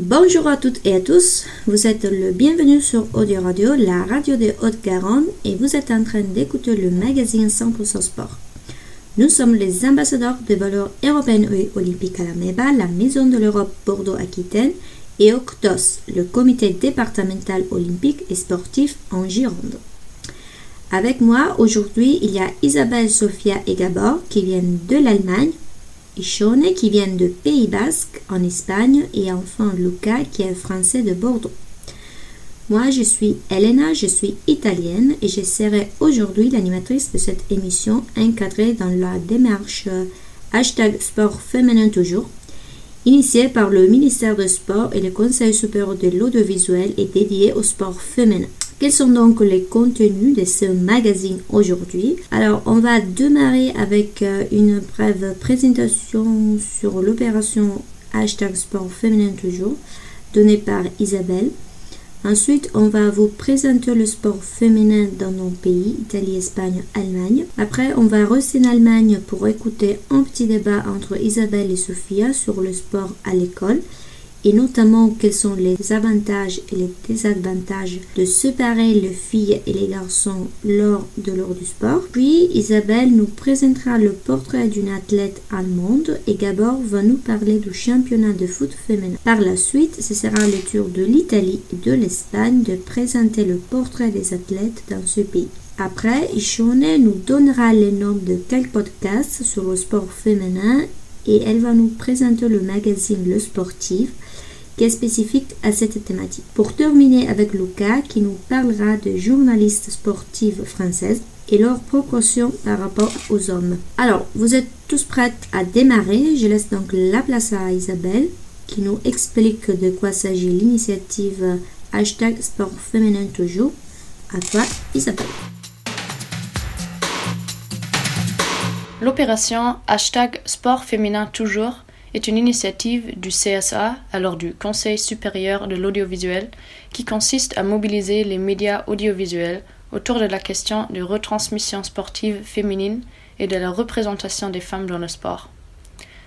Bonjour à toutes et à tous, vous êtes le bienvenu sur Audio Radio, la radio de Haute-Garonne, et vous êtes en train d'écouter le magazine 100% Sport. Nous sommes les ambassadeurs des valeurs européennes et olympiques à la MEBA, la Maison de l'Europe Bordeaux-Aquitaine, et OCTOS, le comité départemental olympique et sportif en Gironde. Avec moi aujourd'hui, il y a Isabelle, Sofia et Gabor qui viennent de l'Allemagne, Qui vient de Pays Basque en Espagne et enfin Luca qui est français de Bordeaux. Moi, je suis Elena, je suis italienne et je serai aujourd'hui l'animatrice de cette émission encadrée dans la démarche hashtag sport féminin toujours, initiée par le ministère du Sport et le Conseil supérieur de l'audiovisuel et dédiée au sport féminin. Quels sont donc les contenus de ce magazine aujourd'hui? Alors, on va démarrer avec euh, une brève présentation sur l'opération hashtag sport féminin toujours, donnée par Isabelle. Ensuite, on va vous présenter le sport féminin dans nos pays, Italie, Espagne, Allemagne. Après, on va rester en Allemagne pour écouter un petit débat entre Isabelle et Sophia sur le sport à l'école et notamment quels sont les avantages et les désavantages de séparer les filles et les garçons lors de l'heure du sport. Puis Isabelle nous présentera le portrait d'une athlète allemande et Gabor va nous parler du championnat de foot féminin. Par la suite, ce sera le tour de l'Italie et de l'Espagne de présenter le portrait des athlètes dans ce pays. Après, Ishone nous donnera les noms de quelques podcasts sur le sport féminin et elle va nous présenter le magazine Le Sportif qui est spécifique à cette thématique. Pour terminer avec Luca qui nous parlera de journalistes sportives françaises et leurs proportions par rapport aux hommes. Alors, vous êtes tous prêts à démarrer. Je laisse donc la place à Isabelle qui nous explique de quoi s'agit l'initiative hashtag sport féminin toujours. À toi, Isabelle. L'opération hashtag sport féminin toujours est une initiative du CSA, alors du Conseil supérieur de l'audiovisuel, qui consiste à mobiliser les médias audiovisuels autour de la question de retransmission sportive féminine et de la représentation des femmes dans le sport.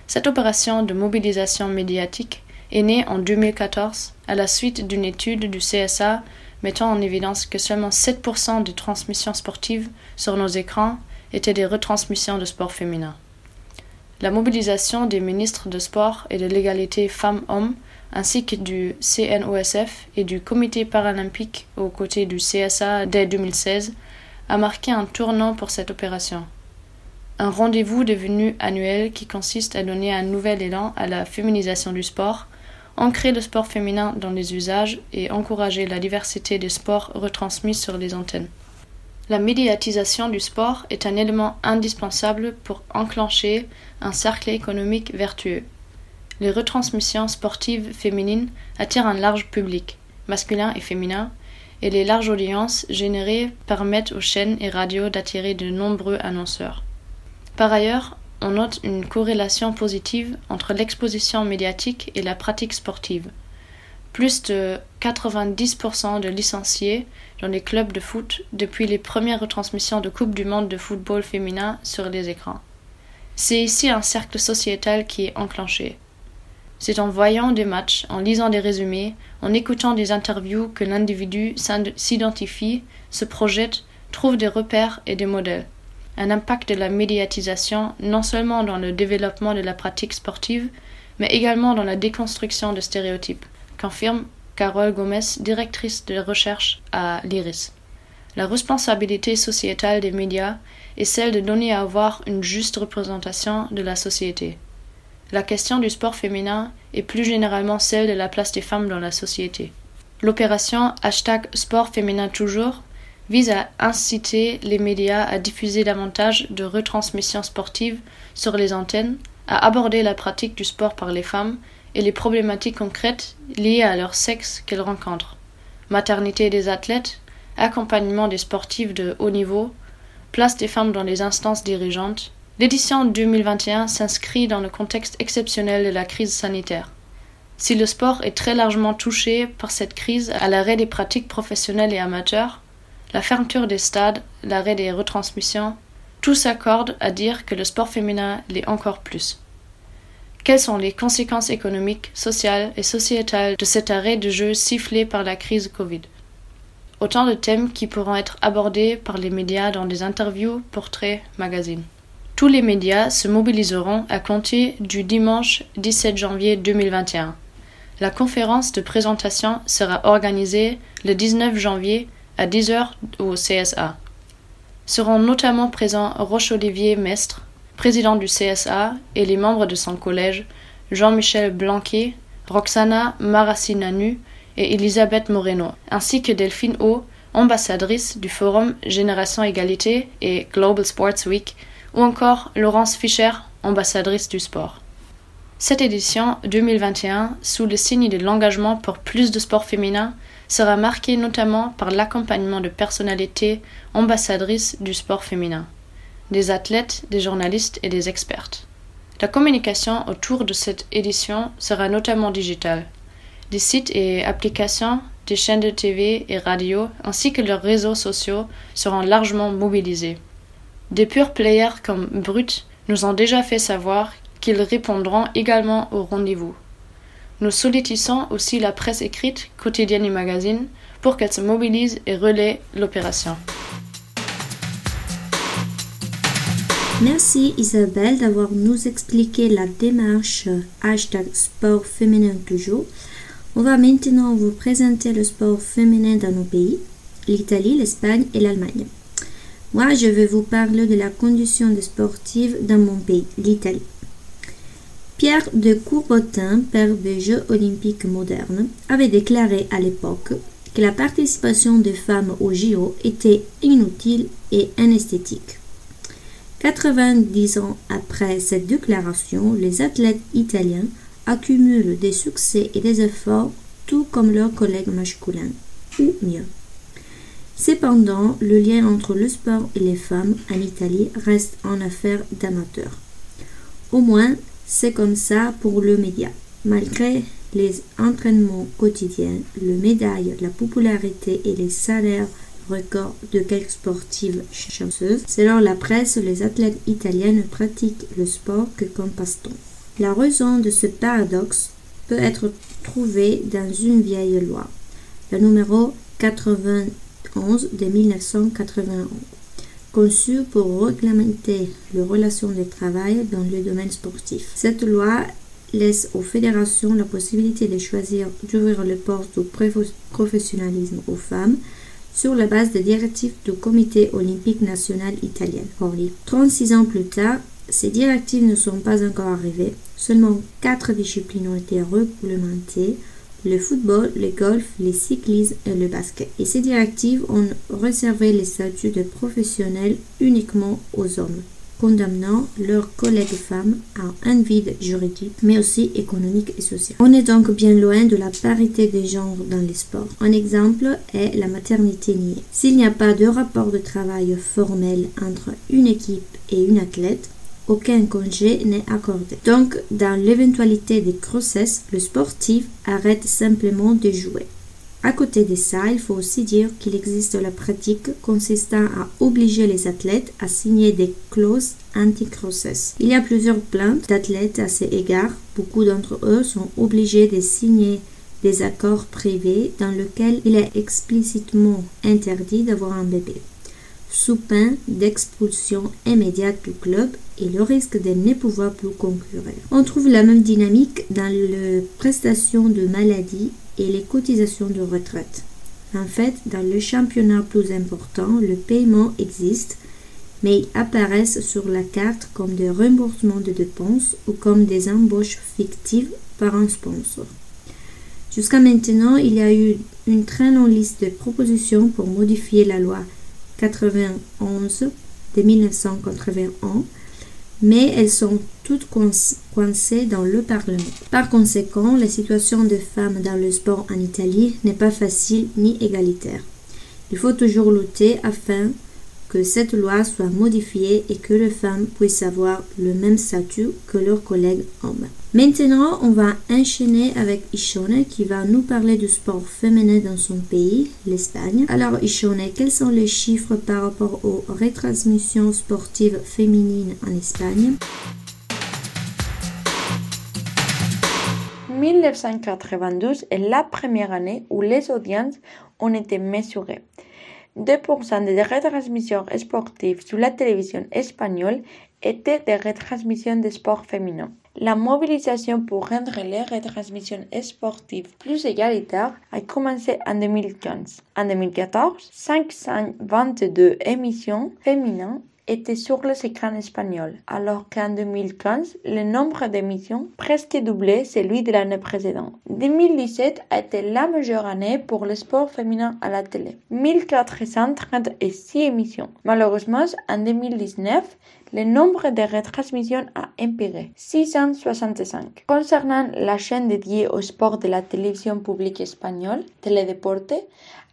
Cette opération de mobilisation médiatique est née en 2014 à la suite d'une étude du CSA mettant en évidence que seulement 7% des transmissions sportives sur nos écrans étaient des retransmissions de sport féminin. La mobilisation des ministres de sport et de l'égalité femmes-hommes ainsi que du CNOSF et du Comité paralympique aux côtés du CSA dès 2016 a marqué un tournant pour cette opération. Un rendez-vous devenu annuel qui consiste à donner un nouvel élan à la féminisation du sport, ancrer le sport féminin dans les usages et encourager la diversité des sports retransmis sur les antennes. La médiatisation du sport est un élément indispensable pour enclencher un cercle économique vertueux. Les retransmissions sportives féminines attirent un large public, masculin et féminin, et les larges audiences générées permettent aux chaînes et radios d'attirer de nombreux annonceurs. Par ailleurs, on note une corrélation positive entre l'exposition médiatique et la pratique sportive. Plus de 90% de licenciés dans les clubs de foot depuis les premières retransmissions de Coupe du Monde de football féminin sur les écrans. C'est ici un cercle sociétal qui est enclenché. C'est en voyant des matchs, en lisant des résumés, en écoutant des interviews que l'individu s'identifie, se projette, trouve des repères et des modèles. Un impact de la médiatisation non seulement dans le développement de la pratique sportive, mais également dans la déconstruction de stéréotypes, qu'affirme Carole Gomez, directrice de recherche à l'IRIS. La responsabilité sociétale des médias est celle de donner à voir une juste représentation de la société. La question du sport féminin est plus généralement celle de la place des femmes dans la société. L'opération hashtag sport féminin toujours vise à inciter les médias à diffuser davantage de retransmissions sportives sur les antennes, à aborder la pratique du sport par les femmes et les problématiques concrètes liées à leur sexe qu'elles rencontrent. Maternité des athlètes, accompagnement des sportifs de haut niveau, place des femmes dans les instances dirigeantes. L'édition 2021 s'inscrit dans le contexte exceptionnel de la crise sanitaire. Si le sport est très largement touché par cette crise à l'arrêt des pratiques professionnelles et amateurs, la fermeture des stades, l'arrêt des retransmissions, tout s'accorde à dire que le sport féminin l'est encore plus. Quelles sont les conséquences économiques, sociales et sociétales de cet arrêt de jeu sifflé par la crise Covid? Autant de thèmes qui pourront être abordés par les médias dans des interviews, portraits, magazines. Tous les médias se mobiliseront à compter du dimanche 17 janvier 2021. La conférence de présentation sera organisée le 19 janvier à 10h au CSA. Seront notamment présents Roche-Olivier Mestre, président du CSA, et les membres de son collège, Jean-Michel Blanquet, Roxana Maracinanu et Elisabeth Moreno, ainsi que Delphine O, ambassadrice du Forum Génération Égalité et Global Sports Week, ou encore Laurence Fischer, ambassadrice du sport. Cette édition 2021, sous le signe de l'engagement pour plus de sport féminin, sera marquée notamment par l'accompagnement de personnalités ambassadrices du sport féminin, des athlètes, des journalistes et des expertes. La communication autour de cette édition sera notamment digitale. Des sites et applications, des chaînes de TV et radio, ainsi que leurs réseaux sociaux seront largement mobilisés. Des purs players comme Brut nous ont déjà fait savoir qu'ils répondront également au rendez-vous. Nous sollicitons aussi la presse écrite, quotidienne et magazine pour qu'elle se mobilise et relaie l'opération. Merci Isabelle d'avoir nous expliqué la démarche hashtag sport féminin toujours. On va maintenant vous présenter le sport féminin dans nos pays, l'Italie, l'Espagne et l'Allemagne. Moi, je vais vous parler de la condition des sportives dans mon pays, l'Italie. Pierre de Courboutin, père des Jeux olympiques modernes, avait déclaré à l'époque que la participation des femmes au JO était inutile et anesthétique. 90 ans après cette déclaration, les athlètes italiens accumulent des succès et des efforts tout comme leurs collègues masculins, ou mieux. Cependant, le lien entre le sport et les femmes en Italie reste en affaire d'amateurs. Au moins, c'est comme ça pour le média. Malgré les entraînements quotidiens, le médaille, la popularité et les salaires records de quelques sportives chanceuses, selon la presse, les athlètes italiens ne pratiquent le sport que comme passe-temps. La raison de ce paradoxe peut être trouvée dans une vieille loi, la numéro 80 de 1981, conçu pour réglementer les relations de travail dans le domaine sportif. Cette loi laisse aux fédérations la possibilité de choisir d'ouvrir le poste au professionnalisme aux femmes sur la base des directives du Comité olympique national italien, 36 ans plus tard, ces directives ne sont pas encore arrivées. Seulement quatre disciplines ont été réglementées le football, le golf, le cyclisme et le basket. Et ces directives ont réservé les statuts de professionnels uniquement aux hommes, condamnant leurs collègues femmes à un vide juridique, mais aussi économique et social. On est donc bien loin de la parité des genres dans les sports. Un exemple est la maternité niée. S'il n'y a pas de rapport de travail formel entre une équipe et une athlète, aucun congé n'est accordé. Donc, dans l'éventualité des grossesses, le sportif arrête simplement de jouer. À côté de ça, il faut aussi dire qu'il existe la pratique consistant à obliger les athlètes à signer des clauses anti-grossesse. Il y a plusieurs plaintes d'athlètes à ces égards. Beaucoup d'entre eux sont obligés de signer des accords privés dans lesquels il est explicitement interdit d'avoir un bébé sous peine d'expulsion immédiate du club et le risque de ne pouvoir plus concurrer. On trouve la même dynamique dans les prestations de maladie et les cotisations de retraite. En fait, dans le championnat plus important, le paiement existe, mais ils apparaissent sur la carte comme des remboursements de dépenses ou comme des embauches fictives par un sponsor. Jusqu'à maintenant, il y a eu une très longue liste de propositions pour modifier la loi 91 de 1981, mais elles sont toutes coincées dans le Parlement. Par conséquent, la situation des femmes dans le sport en Italie n'est pas facile ni égalitaire. Il faut toujours lutter afin que cette loi soit modifiée et que les femmes puissent avoir le même statut que leurs collègues hommes. Maintenant, on va enchaîner avec Ishone qui va nous parler du sport féminin dans son pays, l'Espagne. Alors Ishone, quels sont les chiffres par rapport aux retransmissions sportives féminines en Espagne? 1992 est la première année où les audiences ont été mesurées. 2% des retransmissions sportives sur la télévision espagnole étaient des retransmissions de sport féminin. La mobilisation pour rendre les retransmissions sportives plus égalitaires a commencé en 2015. En 2014, 522 émissions féminines étaient sur les écrans espagnols, alors qu'en 2015, le nombre d'émissions presque doublé celui de l'année précédente. 2017 a été la meilleure année pour le sport féminin à la télé. 1436 émissions. Malheureusement, en 2019, le nombre de retransmissions a empiré, 665. Concernant la chaîne dédiée au sport de la télévision publique espagnole, Teledeporte,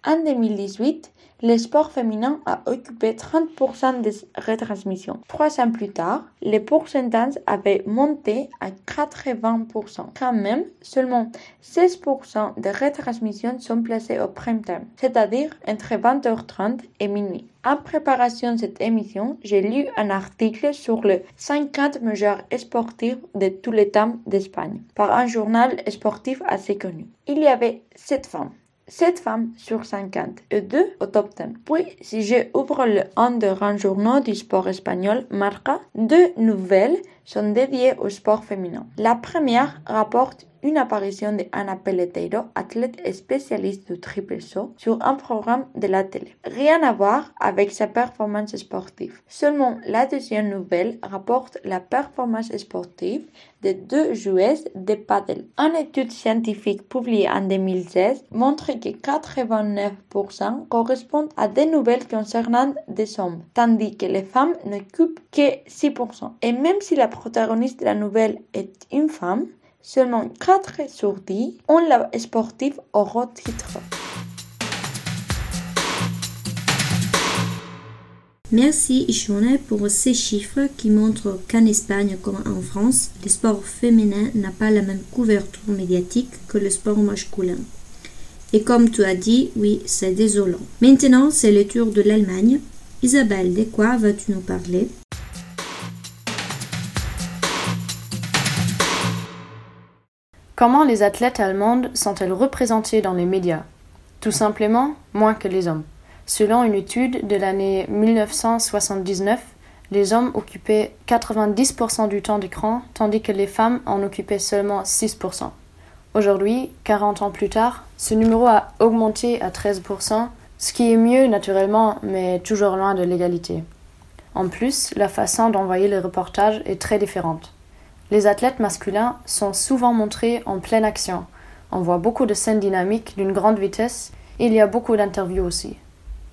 en 2018, le sport féminin a occupé 30% des retransmissions. Trois ans plus tard, les pourcentages avaient monté à 80%. Quand même, seulement 16% des retransmissions sont placées au prime time, c'est-à-dire entre 20h30 et minuit. En préparation de cette émission, j'ai lu un article sur les 50 meilleurs sportifs de tous les temps d'Espagne par un journal sportif assez connu. Il y avait 7 femmes. 7 femmes sur 50 et 2 au top 10. Puis, si je ouvre le un des grands journaux du sport espagnol, Marca, deux nouvelles sont dédiées au sport féminin. La première rapporte une apparition de Ana Peleteiro, athlète spécialiste du triple saut, sur un programme de la télé. Rien à voir avec sa performance sportive. Seulement la deuxième nouvelle rapporte la performance sportive de deux joueuses de paddle. Une étude scientifique publiée en 2016 montre que 89% correspondent à des nouvelles concernant des hommes, tandis que les femmes n'occupent que 6%. Et même si la protagoniste de la nouvelle est une femme, Seulement 4 sur 10 ont la sportive au titre. Merci Ishone pour ces chiffres qui montrent qu'en Espagne comme en France, le sport féminin n'a pas la même couverture médiatique que le sport masculin. Et comme tu as dit, oui, c'est désolant. Maintenant, c'est le tour de l'Allemagne. Isabelle, de quoi vas-tu nous parler? Comment les athlètes allemandes sont-elles représentées dans les médias? Tout simplement, moins que les hommes. Selon une étude de l'année 1979, les hommes occupaient 90% du temps d'écran, tandis que les femmes en occupaient seulement 6%. Aujourd'hui, 40 ans plus tard, ce numéro a augmenté à 13%, ce qui est mieux naturellement, mais toujours loin de l'égalité. En plus, la façon d'envoyer les reportages est très différente. Les athlètes masculins sont souvent montrés en pleine action. On voit beaucoup de scènes dynamiques d'une grande vitesse et il y a beaucoup d'interviews aussi.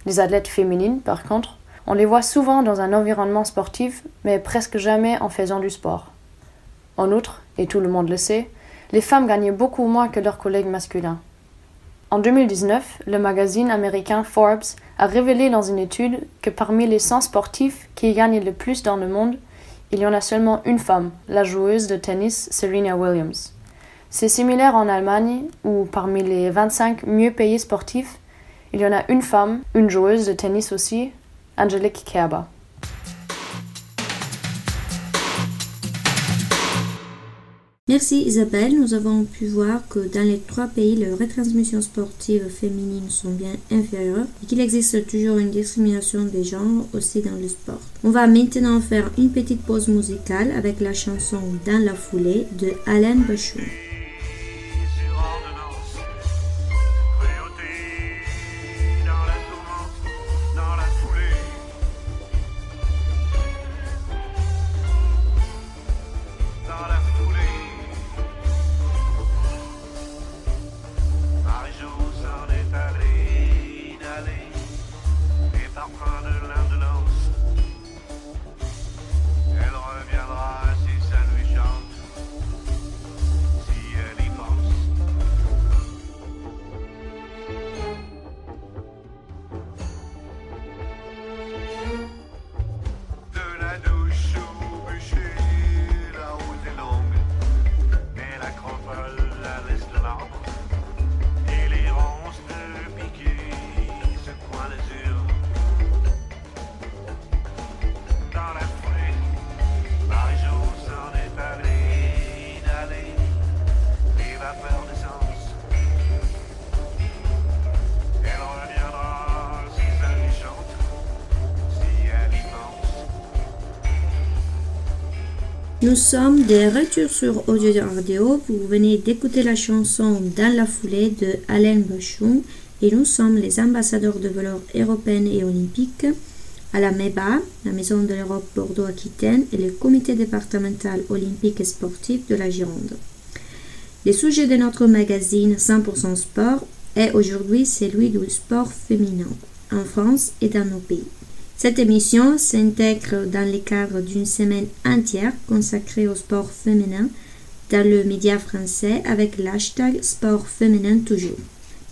Les athlètes féminines, par contre, on les voit souvent dans un environnement sportif, mais presque jamais en faisant du sport. En outre, et tout le monde le sait, les femmes gagnent beaucoup moins que leurs collègues masculins. En 2019, le magazine américain Forbes a révélé dans une étude que parmi les 100 sportifs qui gagnent le plus dans le monde, il y en a seulement une femme, la joueuse de tennis Serena Williams. C'est similaire en Allemagne, où parmi les 25 mieux payés sportifs, il y en a une femme, une joueuse de tennis aussi, Angelique Kerber. Merci Isabelle. Nous avons pu voir que dans les trois pays, les retransmissions sportives féminines sont bien inférieures et qu'il existe toujours une discrimination des genres aussi dans le sport. On va maintenant faire une petite pause musicale avec la chanson Dans la foulée de Alain Bachou. Nous sommes de retour sur Audio Radio. Vous venez d'écouter la chanson Dans la foulée de Alain Bachon et nous sommes les ambassadeurs de valeurs européennes et olympiques à la MEBA, la Maison de l'Europe Bordeaux-Aquitaine et le Comité départemental olympique et sportif de la Gironde. Le sujet de notre magazine 100% sport est aujourd'hui celui du sport féminin en France et dans nos pays. Cette émission s'intègre dans le cadre d'une semaine entière consacrée au sport féminin dans le média français avec l'hashtag sport féminin toujours.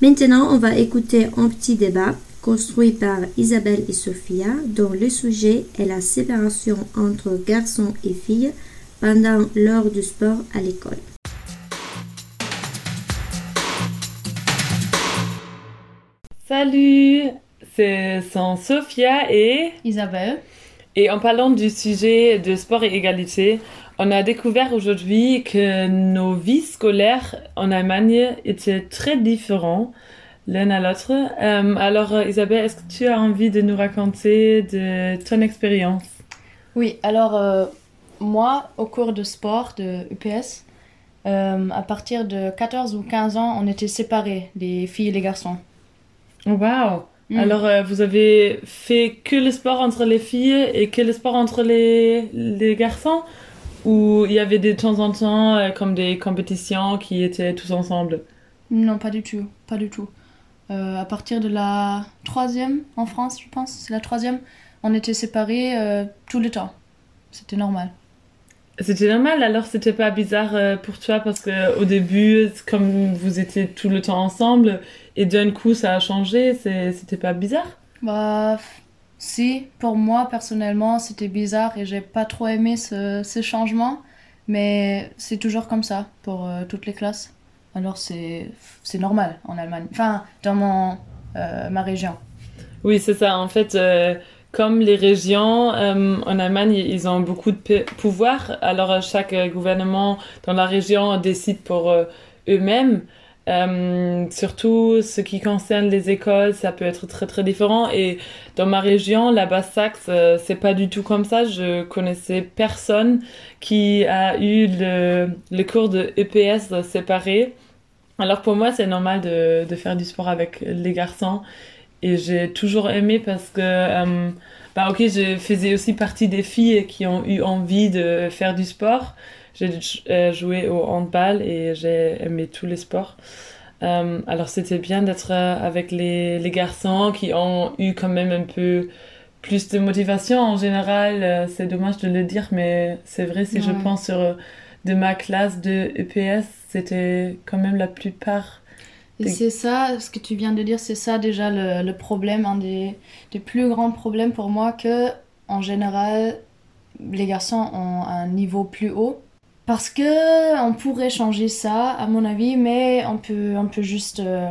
Maintenant, on va écouter un petit débat construit par Isabelle et Sophia dont le sujet est la séparation entre garçons et filles pendant l'heure du sport à l'école. Salut ce sont Sophia et Isabelle. Et en parlant du sujet de sport et égalité, on a découvert aujourd'hui que nos vies scolaires en Allemagne étaient très différentes l'un à l'autre. Euh, alors Isabelle, est-ce que tu as envie de nous raconter de ton expérience? Oui, alors euh, moi, au cours de sport de UPS, euh, à partir de 14 ou 15 ans, on était séparés, les filles et les garçons. Wow Mm. Alors, euh, vous avez fait que le sport entre les filles et que le sport entre les, les garçons? Ou il y avait de temps en temps euh, comme des compétitions qui étaient tous ensemble? Non, pas du tout. Pas du tout. Euh, à partir de la troisième en France, je pense, c'est la troisième, on était séparés tout le temps. C'était normal. C'était normal, alors c'était pas bizarre pour toi parce que au début, comme vous étiez tout le temps ensemble, et d'un coup, ça a changé. C'était pas bizarre? Bah, si. Pour moi, personnellement, c'était bizarre et j'ai pas trop aimé ce, ce changement. Mais c'est toujours comme ça pour euh, toutes les classes. Alors c'est normal en Allemagne. Enfin, dans mon, euh, ma région. Oui, c'est ça. En fait, euh, comme les régions en Allemagne, ils ont beaucoup de pouvoir. Alors chaque gouvernement dans la région décide pour eux-mêmes. Euh, surtout ce qui concerne les écoles, ça peut être très très différent. Et dans ma région, la Basse-Saxe, euh, c'est pas du tout comme ça. Je connaissais personne qui a eu le, cours de EPS séparé. Alors pour moi, c'est normal de, faire du sport avec les garçons. Et j'ai toujours aimé parce que, euh, bah ok, je faisais aussi partie des filles qui ont eu envie de faire du sport j'ai euh, joué au handball et j'ai aimé tous les sports. Euh, alors c'était bien d'être avec les, les, garçons qui ont eu quand même un peu plus de motivation en général. c'est dommage de le dire, mais c'est vrai si je pense sur de ma classe de EPS, c'était quand même la plupart. Et c'est ça, ce que tu viens de dire, c'est ça déjà le, le problème, un des, des, plus grands problèmes pour moi, que en général, les garçons ont un niveau plus haut parce que on pourrait changer ça, à mon avis, mais on peut, on peut juste euh,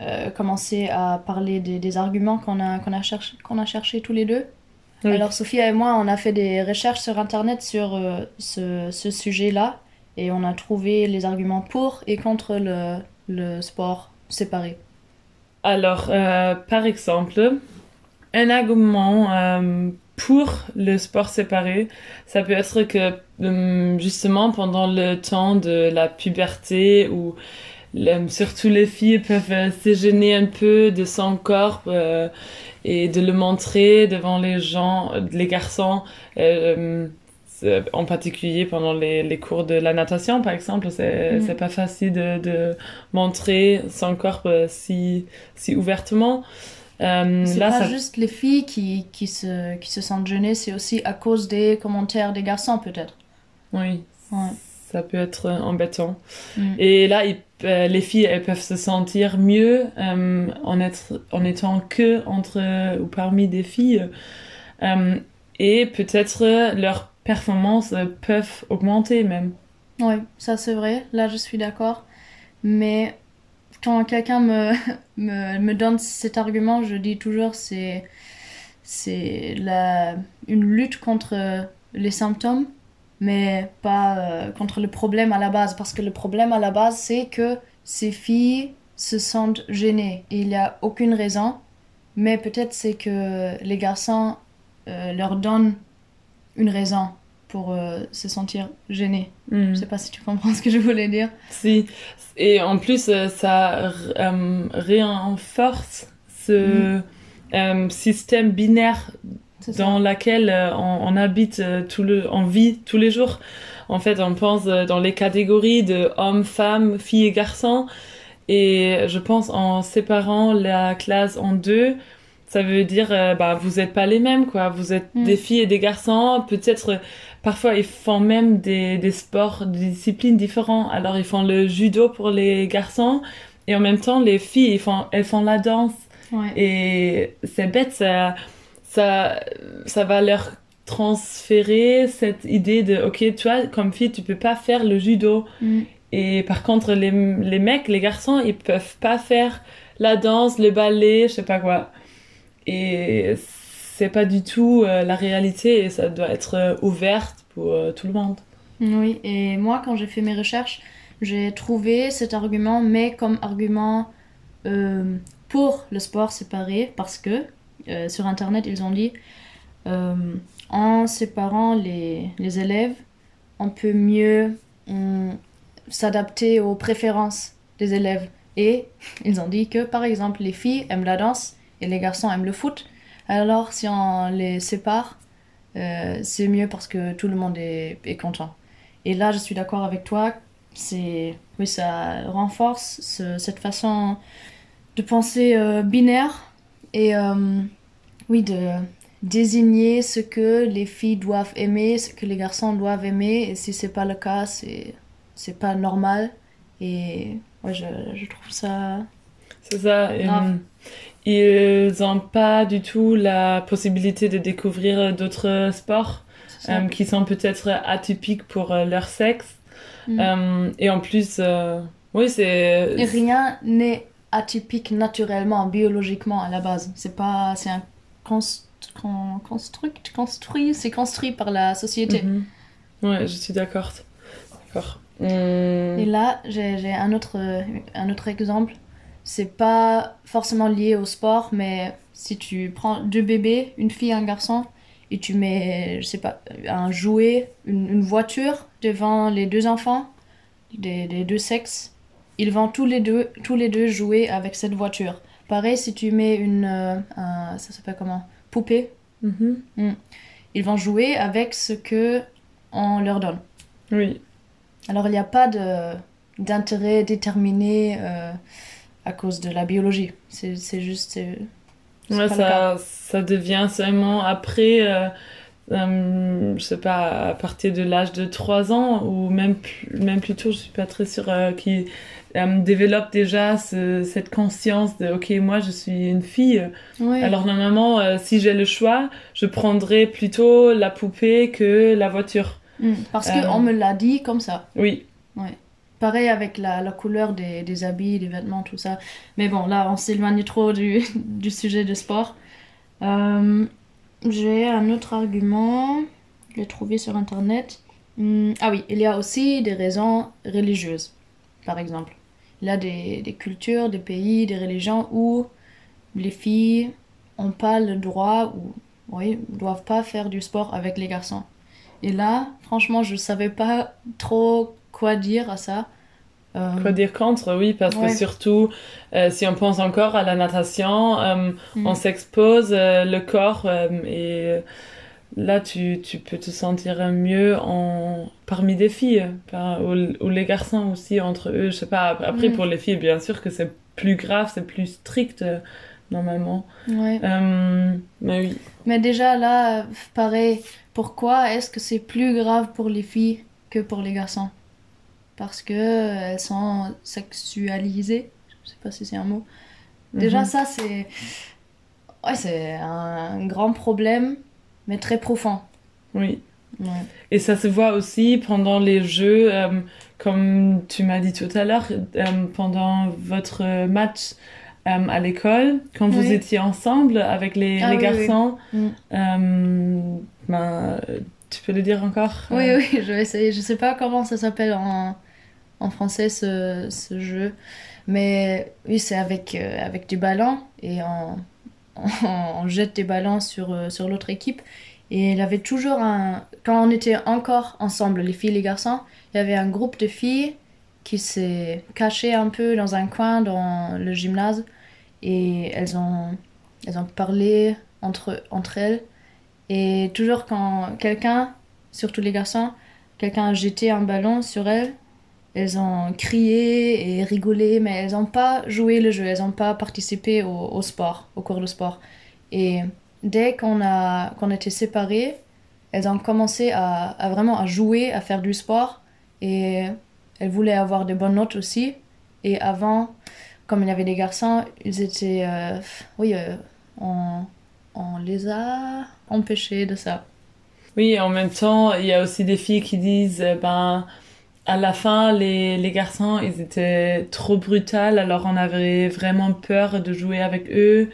euh, commencer à parler des, des arguments qu'on a, qu'on a, cherché, qu'on a cherché tous les deux. Alors, Sophia et moi, on a fait des recherches sur Internet sur euh, ce, ce sujet-là et on a trouvé les arguments pour et contre le, le sport séparé. Alors, par exemple, un argument pour le sport séparé, ça peut être que hum, justement pendant le temps de la puberté où surtout les filles peuvent euh, se un peu de son corps euh, et de le montrer devant les gens, les garçons, euh, en particulier pendant les, les, cours de la natation par exemple, c'est mm. pas facile de, de, montrer son corps si, si ouvertement. Euh, c'est pas juste les filles qui, qui, se, qui se sentent gênées, c'est aussi à cause des commentaires des garçons peut-être. Oui, ça peut être embêtant. Mm. Et là, euh, les filles, elles peuvent se sentir mieux euh, en, être, en étant que entre ou parmi des filles. et peut-être leurs performances peuvent augmenter même. Oui, ça c'est vrai, là je suis d'accord. Mais quand quelqu'un me, me, me, donne cet argument, je dis toujours c'est c'est une lutte contre les symptômes, mais pas euh, contre le problème à la base, parce que le problème à la base c'est que ces filles se sentent gênées il n'y a aucune raison, mais peut-être c'est que les garçons euh, leur donnent une raison pour euh, se sentir gêné. Mhm. Je sais pas si tu comprends ce que je voulais dire. Si. Et en plus, euh, ça euh, renforce ce Mhm. euh, système binaire dans lequel on, on habite tout le, on vit tous les jours. En fait, on pense dans les catégories de hommes, femmes, filles et garçons. Et je pense en séparant la classe en deux, ça veut dire, euh, bah, vous n'êtes pas les mêmes, quoi. Vous êtes Mm. des filles et des garçons. Peut-être, euh, parfois, ils font même des, des sports, des disciplines différents. Alors, ils font le judo pour les garçons. Et en même temps, les filles, ils font, elles font la danse. Ouais. Et c'est bête, ça, ça, ça va leur transférer cette idée de, ok, toi, comme fille, tu peux pas faire le judo. Mm. Et par contre, les, les mecs, les garçons, ils peuvent pas faire la danse, le ballet, je sais pas quoi. Et c'est pas du tout euh, la réalité et ça doit être euh, ouverte pour euh, tout le monde. Oui, et moi, quand j'ai fait mes recherches, j'ai trouvé cet argument, mais comme argument euh, pour le sport séparé, parce que sur Internet, ils ont dit, en séparant les, les élèves, on peut mieux hum, s'adapter aux préférences des élèves. Et ils ont dit que, par exemple, les filles aiment la danse et les garçons aiment le foot. Alors, si on les sépare, euh, c'est mieux parce que tout le monde est, est content. Et là, je suis d'accord avec toi. C'est, oui, ça renforce ce- cette façon de penser euh, binaire et euh, oui, de désigner ce que les filles doivent aimer, ce que les garçons doivent aimer. Et si c'est pas le cas, c'est c'est pas normal. Et ouais, je, je trouve ça. C'est ça. Ils n'ont pas du tout la possibilité de découvrir d'autres sports. euh, qui sont peut-être atypiques pour euh, leur sexe. Mm. Euh, et en plus, euh, oui, c'est. Rien n'est atypique naturellement, biologiquement à la base. C'est pas, c'est un const- con- construit, c'est construit par la société. Mhm. Ouais, je suis d'accord. D'accord. Hum, Et là, j'ai un autre, un autre exemple. C'est pas forcément lié au sport, mais si tu prends deux bébés, une fille et un garçon, et tu mets, je sais pas, un jouet, une, une voiture devant les deux enfants, des, des deux sexes, ils vont tous les deux, tous les deux jouer avec cette voiture. Pareil, si tu mets une, euh, un- ça s'appelle comment, poupée, mhm. ils vont jouer avec ce que on leur donne. Oui. Alors il n'y a pas de d'intérêt déterminé euh, à cause de la biologie. C'est juste. Ouais, ça, ça devient seulement après, euh, euh, je sais pas, à partir de l'âge de 3 ans ou même plus, même plus tôt, je suis pas très sûre, euh, qui euh, développe déjà ce- cette conscience de, ok, moi je suis une fille. Ouais. Alors normalement, euh, si j'ai le choix, je prendrais plutôt la poupée que la voiture. Mm, Parce qu'on me l'a dit comme ça. Oui. Pareil avec la, couleur des, habits, des vêtements, tout ça. Mais bon, là, on s'éloigne trop du, sujet de sport. Euh, J'ai un autre argument. Je l'ai trouvé sur Internet. Hmm, ah oui, il y a aussi des raisons religieuses, par exemple. Il y a des, cultures, des pays, des religions où les filles n'ont pas le droit ou oui, doivent pas faire du sport avec les garçons. Et là, franchement, je savais pas trop quoi dire à ça. Euh, Quoi dire contre Oui, parce Ouais. que surtout, euh, si on pense encore à la natation, euh, Mm. on s'expose euh, le corps et là, tu, tu peux te sentir mieux en... parmi des filles par- ou, ou les garçons aussi entre eux. Je sais pas. Après, Mm. pour les filles, bien sûr que c'est plus grave, c'est plus strict normalement. ouais. Mais oui. Mais déjà là, pareil, pourquoi est-ce que c'est plus grave pour les filles que pour les garçons? Parce que euh, elles sont sexualisées. Je sais pas si c'est un mot. Déjà Mhm. ça c'est ouais, c'est un grand problème mais très profond. Oui. Ouais. Et ça se voit aussi pendant les jeux, euh, comme tu m'as dit tout à l'heure, euh, pendant votre match euh, à l'école, quand vous étiez ensemble avec les, Ah les oui, garçons. oui. Mm. ben, tu peux le dire encore Oui, oui, je vais essayer. Je sais pas comment ça s'appelle en, en français ce, ce jeu. Mais oui, c'est avec, euh, avec du ballon et on, on, jette des ballons sur, euh, sur l'autre équipe. Et il avait toujours un. Quand on était encore ensemble, les filles et les garçons, il y avait un groupe de filles qui s'est caché un peu dans un coin dans le gymnase et elles ont, elles ont parlé entre, entre elles. Et toujours quand quelqu'un, surtout les garçons, quelqu'un a jeté un ballon sur elles, elles ont crié et rigolé, mais elles n'ont pas joué le jeu, elles n'ont pas participé au, sport, au cours de sport. Et dès qu'on a qu'on était séparés, elles ont commencé à, vraiment à jouer, à faire du sport, et elles voulaient avoir de bonnes notes aussi. Et avant, comme il y avait des garçons, ils étaient, euh, oui, euh, on, on les a empêchés de ça. Oui, en même temps, il y a aussi des filles qui disent, ben à la fin, les, les garçons, ils étaient trop brutals, alors on avait vraiment peur de jouer avec eux.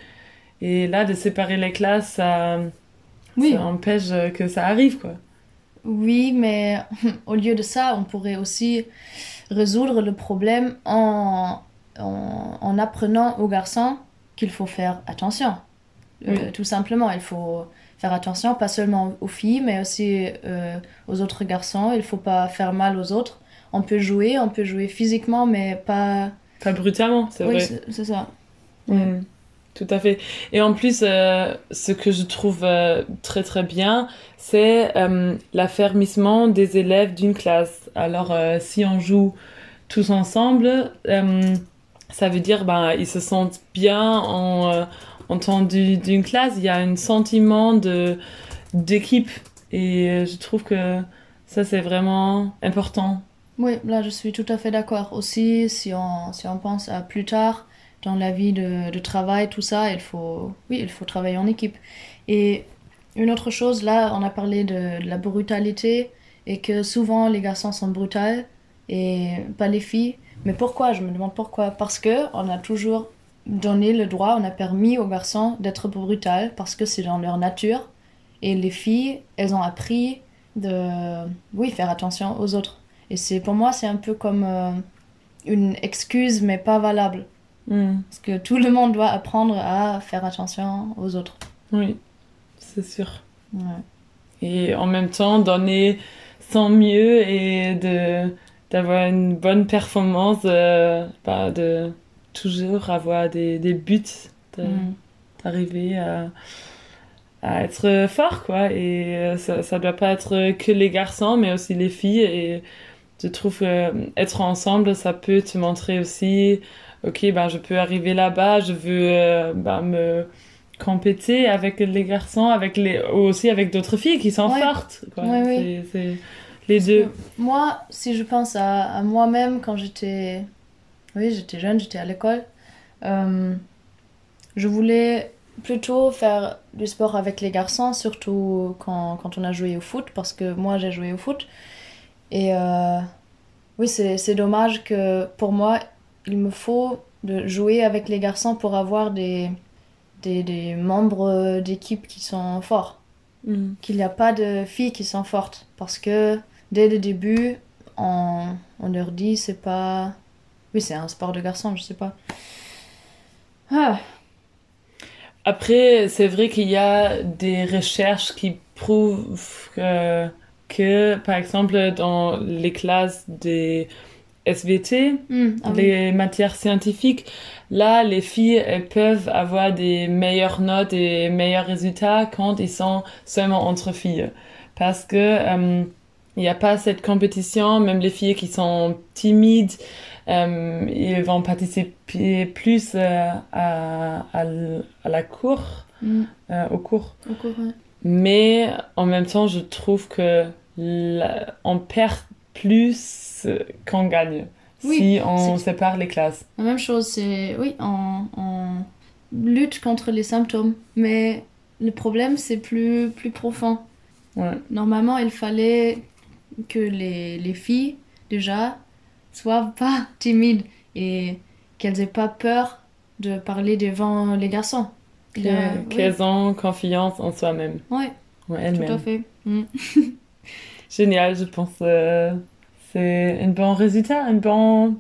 Et là, de séparer les classes, ça, oui. ça empêche que ça arrive, quoi. Oui, mais au lieu de ça, on pourrait aussi résoudre le problème en, en, en apprenant aux garçons qu'il faut faire attention. Oui. Euh, tout simplement, il faut faire attention, pas seulement aux filles, mais aussi euh, aux autres garçons. Il faut pas faire mal aux autres. On peut jouer, on peut jouer physiquement, mais pas. Pas brutalement, c'est oui, vrai. c'est ça. Mm. Tout à fait. Et en plus, euh, ce que je trouve euh, très très bien, c'est euh, l'affermissement des élèves d'une classe. Alors, si on joue tous ensemble, ça veut dire ben ils se sentent bien en, en temps d'une classe. Il y a un sentiment d'équipe et je trouve que ça c'est vraiment important. Oui, là je suis tout à fait d'accord. Aussi, si on, si on pense à plus tard, dans la vie de, de, travail, tout ça, il faut, oui, il faut travailler en équipe. Et une autre chose, là, on a parlé de, de la brutalité et que souvent les garçons sont brutaux et pas les filles. Mais pourquoi? Je me demande pourquoi. Parce que on a toujours donné le droit, on a permis aux garçons d'être brutal parce que c'est dans leur nature. Et les filles, elles ont appris de, oui, faire attention aux autres. Et c'est pour moi, c'est un peu comme euh, une excuse, mais pas valable. Mm. Parce que tout le monde doit apprendre à faire attention aux autres. Oui, c'est sûr. Ouais. Et en même temps, donner son mieux et de d'avoir une bonne performance, euh, bah, de toujours avoir des, des buts, d'arriver mm. à, à être fort, quoi. Et euh, ça, ça doit pas être que les garçons, mais aussi les filles. Et je trouve euh, être ensemble, ça peut te montrer aussi ok, ben, je peux arriver là-bas, je veux euh, ben, me compéter avec les garçons, avec les, aussi avec d'autres filles qui sont Ouais. fortes. Quoi. Ouais, oui. Les deux. Moi, si je pense à, à moi-même quand j'étais, oui, j'étais jeune, j'étais à l'école, euh, je voulais plutôt faire du sport avec les garçons, surtout quand, quand on a joué au foot, parce que moi j'ai joué au foot. Et euh, oui, c'est dommage que pour moi, il me faut de jouer avec les garçons pour avoir des, des, des membres d'équipe qui sont forts Mm. qu'il n'y a pas de filles qui sont fortes. Parce que dès le début, on, on leur dit c'est pas. Oui, c'est un sport de garçon, je sais pas. Ah, Après, c'est vrai qu'il y a des recherches qui prouvent que, que, par exemple, dans les classes des SVT, hmm, ah oui. les matières scientifiques, là, les filles, elles peuvent avoir des meilleures notes et meilleurs résultats quand ils sont seulement entre filles. Parce que euh, il n'y a pas cette compétition, même les filles qui sont timides, ils vont participer plus euh, à, à, l- à la cour, Hmm, euh, au cours. au cours, ouais. Mais en même temps, je trouve que la- on perd plus qu'on gagne Oui, si on sépare les classes. La même chose, c'est. Oui, on, on lutte contre les symptômes. Mais le problème, c'est plus, plus profond. Ouais. Normalement, il fallait que les, les filles, déjà, soient pas timides et qu'elles aient pas peur de parler devant les garçons. Oui. Qu'elles ont confiance en soi-même, Ouais, en tout à fait. Mm. Génial, je pense. euh, c'est un bon résultat, un bon.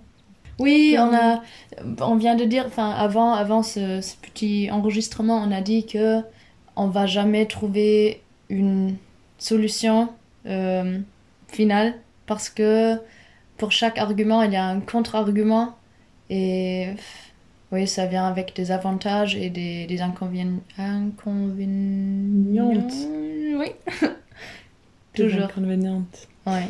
Oui, on a, on vient de dire, enfin, avant, avant ce, ce petit enregistrement, on a dit que on va jamais trouver une solution euh, finale parce que pour chaque argument, il y a un contre-argument et oui, ça vient avec des avantages et des, des inconvénients. Inconvénients. Oui. Toujours. Inconvénientes. Ouais.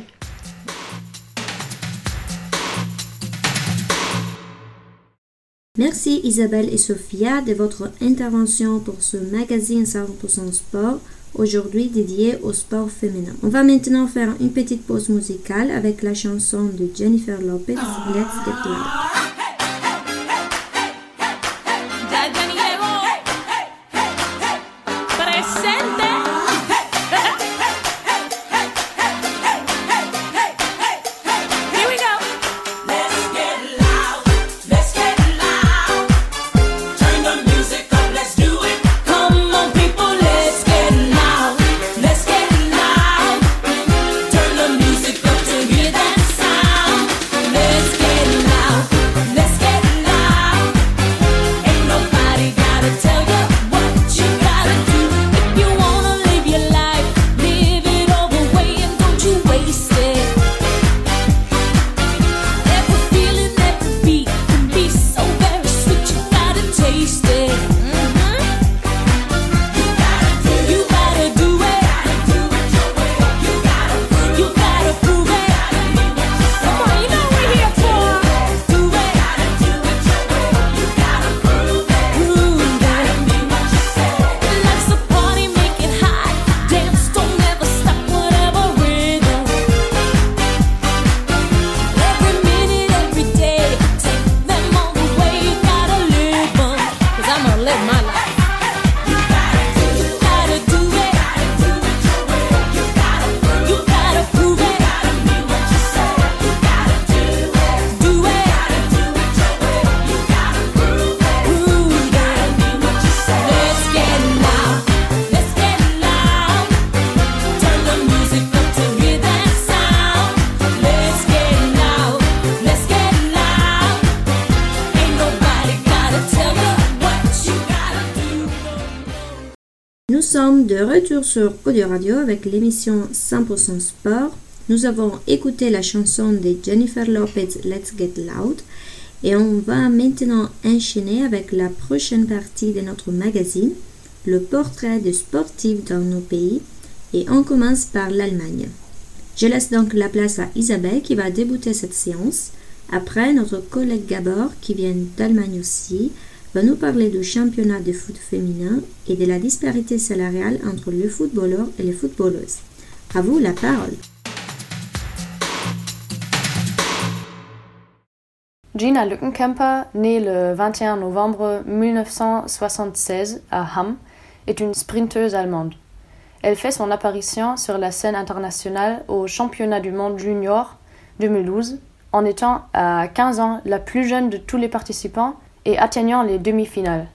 Merci Isabelle et Sophia de votre intervention pour ce magazine 100% sport, aujourd'hui dédié au sport féminin. On va maintenant faire une petite pause musicale avec la chanson de Jennifer Lopez, Let's Get Loud. Retour sur Audio Radio avec l'émission 100% Sport. Nous avons écouté la chanson de Jennifer Lopez Let's Get Loud et on va maintenant enchaîner avec la prochaine partie de notre magazine, le portrait de sportifs dans nos pays et on commence par l'Allemagne. Je laisse donc la place à Isabelle qui va débuter cette séance. Après, notre collègue Gabor qui vient d'Allemagne aussi va nous parler du championnat de foot féminin et de la disparité salariale entre le footballeur et les footballeuses. À vous la parole. Gina Lückenkemper, née le 21 novembre 1976 à Hamm, est une sprinteuse allemande. Elle fait son apparition sur la scène internationale au championnat du monde junior 2012 en étant à 15 ans la plus jeune de tous les participants et atteignant les demi-finales.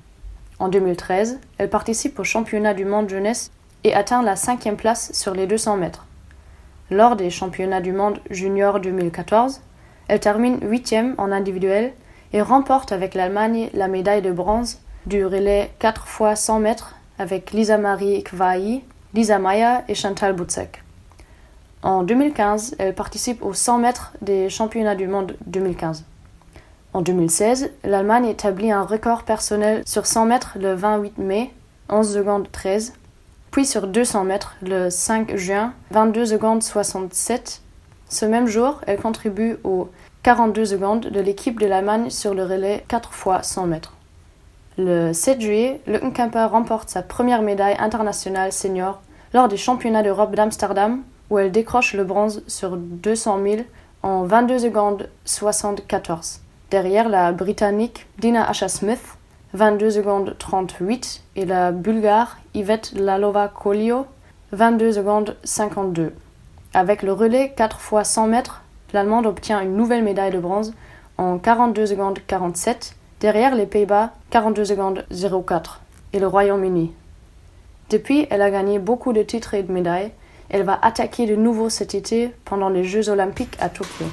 En 2013, elle participe au championnat du monde jeunesse et atteint la cinquième place sur les 200 mètres. Lors des championnats du monde junior 2014, elle termine huitième en individuel et remporte avec l'Allemagne la médaille de bronze du relais 4 x 100 mètres avec Lisa Marie Kwai, Lisa Maya et Chantal Butzek. En 2015, elle participe aux 100 mètres des championnats du monde 2015. En 2016, l'Allemagne établit un record personnel sur 100 mètres le 28 mai, 11 secondes 13, puis sur 200 mètres le 5 juin, 22 secondes 67. Ce même jour, elle contribue aux 42 secondes de l'équipe de l'Allemagne sur le relais 4 x 100 mètres. Le 7 juillet, Lückenkämper remporte sa première médaille internationale senior lors des championnats d'Europe d'Amsterdam, où elle décroche le bronze sur 200 000 en 22 secondes 74 derrière la Britannique Dina Asha-Smith, 22 secondes 38, et la Bulgare Yvette Lalova-Kolio, 22 secondes 52. Avec le relais 4 x 100 mètres, l'Allemande obtient une nouvelle médaille de bronze en 42 secondes 47, derrière les Pays-Bas 42 secondes 04 et le Royaume-Uni. Depuis, elle a gagné beaucoup de titres et de médailles. Elle va attaquer de nouveau cet été pendant les Jeux olympiques à Tokyo.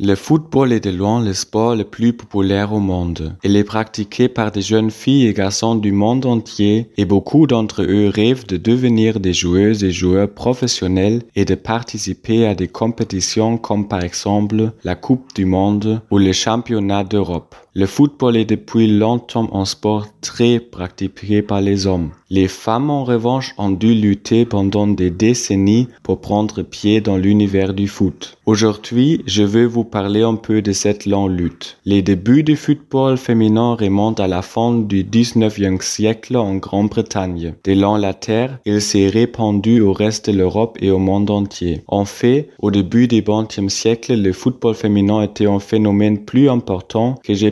Le football est de loin le sport le plus populaire au monde. Il est pratiqué par des jeunes filles et garçons du monde entier et beaucoup d'entre eux rêvent de devenir des joueuses et joueurs professionnels et de participer à des compétitions comme par exemple la Coupe du Monde ou le Championnat d'Europe. Le football est depuis longtemps un sport très pratiqué par les hommes. Les femmes en revanche ont dû lutter pendant des décennies pour prendre pied dans l'univers du foot. Aujourd'hui, je veux vous parler un peu de cette longue lutte. Les débuts du football féminin remontent à la fin du 19e siècle en Grande-Bretagne. Dès l'Angleterre, il s'est répandu au reste de l'Europe et au monde entier. En fait, au début du 20e siècle, le football féminin était un phénomène plus important que j'ai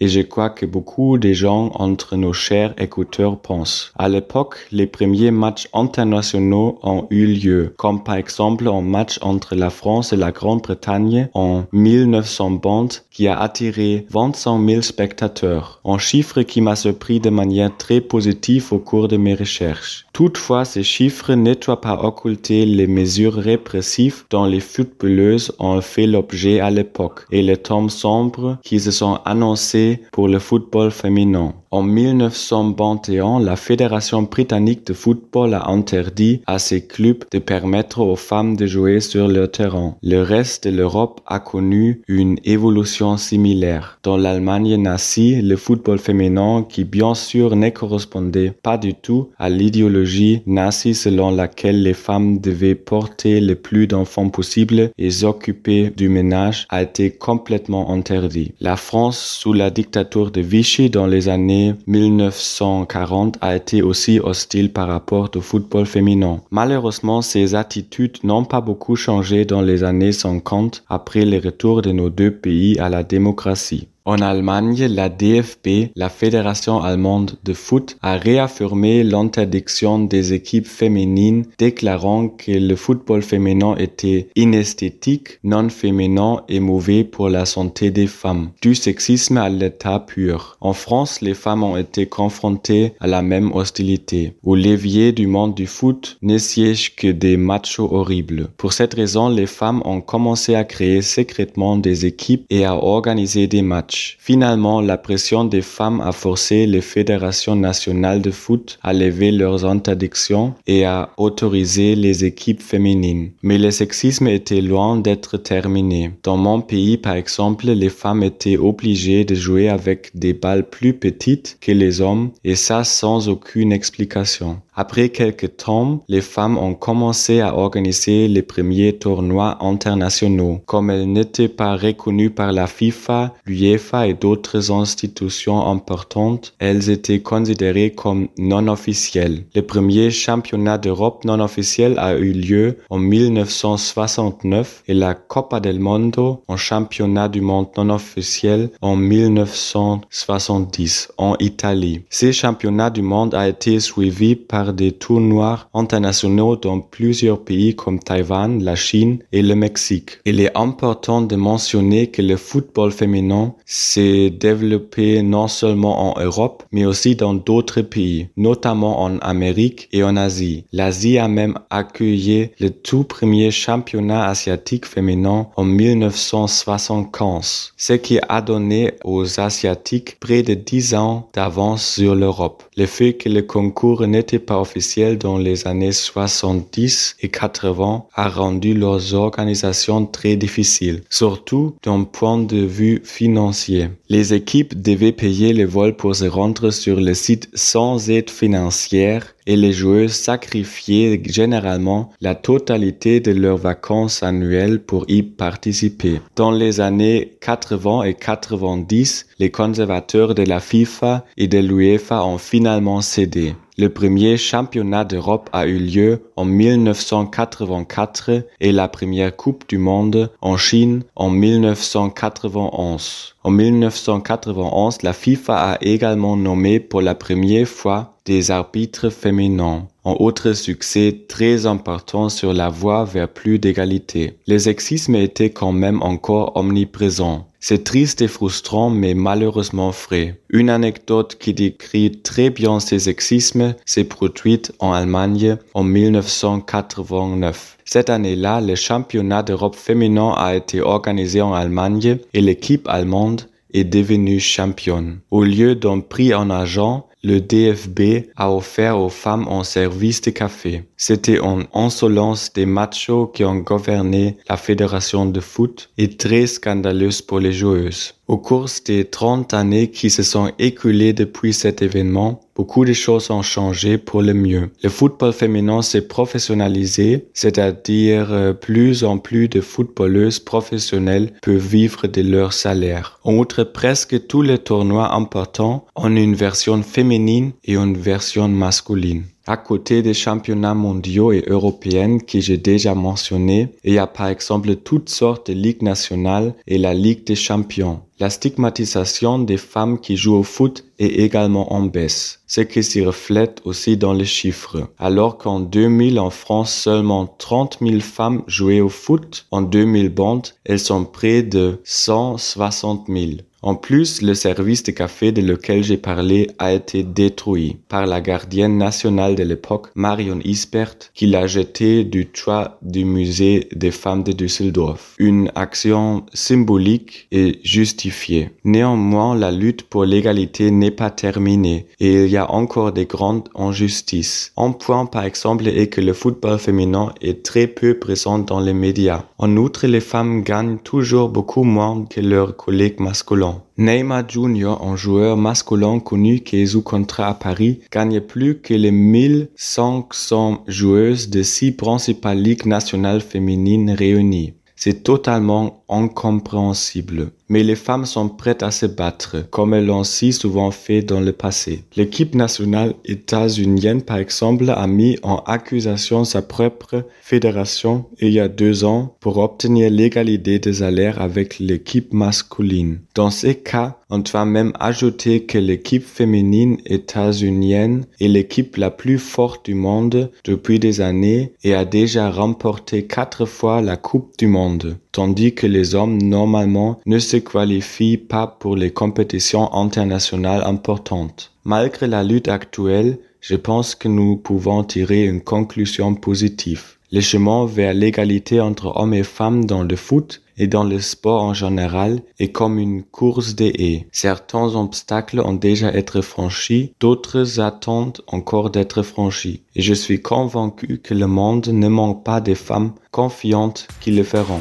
et je crois que beaucoup de gens entre nos chers écouteurs pensent. À l'époque, les premiers matchs internationaux ont eu lieu, comme par exemple un match entre la France et la Grande-Bretagne en 1920 qui a attiré 25 000 spectateurs, un chiffre qui m'a surpris de manière très positive au cours de mes recherches. Toutefois, ces chiffres ne doivent pas occulter les mesures répressives dont les footballeuses ont fait l'objet à l'époque et les temps sombres qui se sont annoncés pour le football féminin. En 1921, la Fédération britannique de football a interdit à ces clubs de permettre aux femmes de jouer sur leur terrain. Le reste de l'Europe a connu une évolution similaire. Dans l'Allemagne nazie, le football féminin, qui bien sûr ne correspondait pas du tout à l'idéologie nazie selon laquelle les femmes devaient porter le plus d'enfants possible et s'occuper du ménage, a été complètement interdit. La France, sous la dictature de Vichy dans les années 1940 a été aussi hostile par rapport au football féminin. Malheureusement, ces attitudes n'ont pas beaucoup changé dans les années 50 après le retour de nos deux pays à la démocratie. En Allemagne, la DFB, la Fédération allemande de foot, a réaffirmé l'interdiction des équipes féminines, déclarant que le football féminin était inesthétique, non féminin et mauvais pour la santé des femmes. Du sexisme à l'état pur. En France, les femmes ont été confrontées à la même hostilité. Au levier du monde du foot ne siègent que des machos horribles. Pour cette raison, les femmes ont commencé à créer secrètement des équipes et à organiser des matchs. Finalement, la pression des femmes a forcé les fédérations nationales de foot à lever leurs interdictions et à autoriser les équipes féminines. Mais le sexisme était loin d'être terminé. Dans mon pays, par exemple, les femmes étaient obligées de jouer avec des balles plus petites que les hommes et ça sans aucune explication. Après quelques temps, les femmes ont commencé à organiser les premiers tournois internationaux. Comme elles n'étaient pas reconnues par la FIFA, l'UEFA et d'autres institutions importantes, elles étaient considérées comme non officielles. Le premier championnat d'Europe non officiel a eu lieu en 1969 et la Copa del Mondo, un championnat du monde non officiel, en 1970 en Italie. Ces championnats du monde a été suivi par des tournois internationaux dans plusieurs pays comme Taïwan, la Chine et le Mexique. Il est important de mentionner que le football féminin s'est développé non seulement en Europe, mais aussi dans d'autres pays, notamment en Amérique et en Asie. L'Asie a même accueilli le tout premier championnat asiatique féminin en 1975, ce qui a donné aux Asiatiques près de 10 ans d'avance sur l'Europe. Le fait que le concours n'était pas officiel dans les années 70 et 80 a rendu leurs organisations très difficiles, surtout d'un point de vue financier. Les équipes devaient payer les vols pour se rendre sur le site sans aide financière et les joueurs sacrifiaient généralement la totalité de leurs vacances annuelles pour y participer. Dans les années 80 et 90, les conservateurs de la FIFA et de l'UEFA ont finalement cédé. Le premier championnat d'Europe a eu lieu en 1984 et la première Coupe du Monde en Chine en 1991. En 1991, la FIFA a également nommé pour la première fois des arbitres féminins. Un autre succès très important sur la voie vers plus d'égalité. Le sexisme était quand même encore omniprésent. C'est triste et frustrant, mais malheureusement vrai. Une anecdote qui décrit très bien ce sexisme s'est produite en Allemagne en 1989. Cette année-là, le championnat d'Europe féminin a été organisé en Allemagne et l'équipe allemande est devenue championne. Au lieu d'un prix en argent, le DFB a offert aux femmes un service de café. C'était une insolence des machos qui ont gouverné la fédération de foot et très scandaleuse pour les joueuses. Au cours des 30 années qui se sont écoulées depuis cet événement, beaucoup de choses ont changé pour le mieux. Le football féminin s'est professionnalisé, c'est-à-dire euh, plus en plus de footballeuses professionnelles peuvent vivre de leur salaire. En outre, presque tous les tournois importants ont une version féminine et une version masculine. À côté des championnats mondiaux et européens que j'ai déjà mentionnés, il y a par exemple toutes sortes de ligues nationales et la Ligue des champions. La stigmatisation des femmes qui jouent au foot est également en baisse, ce qui s'y reflète aussi dans les chiffres. Alors qu'en 2000 en France, seulement 30 000 femmes jouaient au foot, en 2020, elles sont près de 160 000. En plus, le service de café de lequel j'ai parlé a été détruit par la gardienne nationale de l'époque, Marion Isbert, qui l'a jeté du toit du musée des femmes de Düsseldorf. Une action symbolique et justifiée. Néanmoins, la lutte pour l'égalité n'est pas terminée et il y a encore des grandes injustices. Un point par exemple est que le football féminin est très peu présent dans les médias. En outre, les femmes gagnent toujours beaucoup moins que leurs collègues masculins. Neymar Jr., un joueur masculin connu qui est sous contrat à Paris, gagne plus que les 1500 joueuses des six principales ligues nationales féminines réunies. C'est totalement incompréhensible mais les femmes sont prêtes à se battre, comme elles l'ont si souvent fait dans le passé. L'équipe nationale états-unienne, par exemple, a mis en accusation sa propre fédération il y a deux ans pour obtenir l'égalité des salaires avec l'équipe masculine. Dans ces cas, on doit même ajouter que l'équipe féminine états-unienne est l'équipe la plus forte du monde depuis des années et a déjà remporté quatre fois la Coupe du Monde, tandis que les hommes normalement ne se qualifient pas pour les compétitions internationales importantes? Malgré la lutte actuelle, je pense que nous pouvons tirer une conclusion positive. Le chemin vers l'égalité entre hommes et femmes dans le foot et dans le sport en général est comme une course des haies. Certains obstacles ont déjà été franchis, d'autres attendent encore d'être franchis. Et je suis convaincu que le monde ne manque pas des femmes confiantes qui le feront.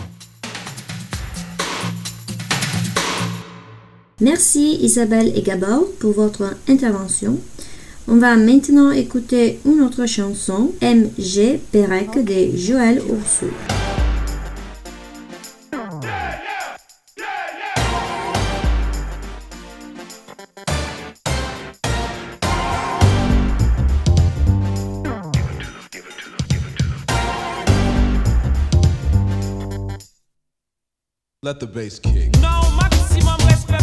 Merci Isabelle et Gabor pour votre intervention. On va maintenant écouter une autre chanson, MG Perec de Joël Ursou. Let the bass kick. Non, maximum respect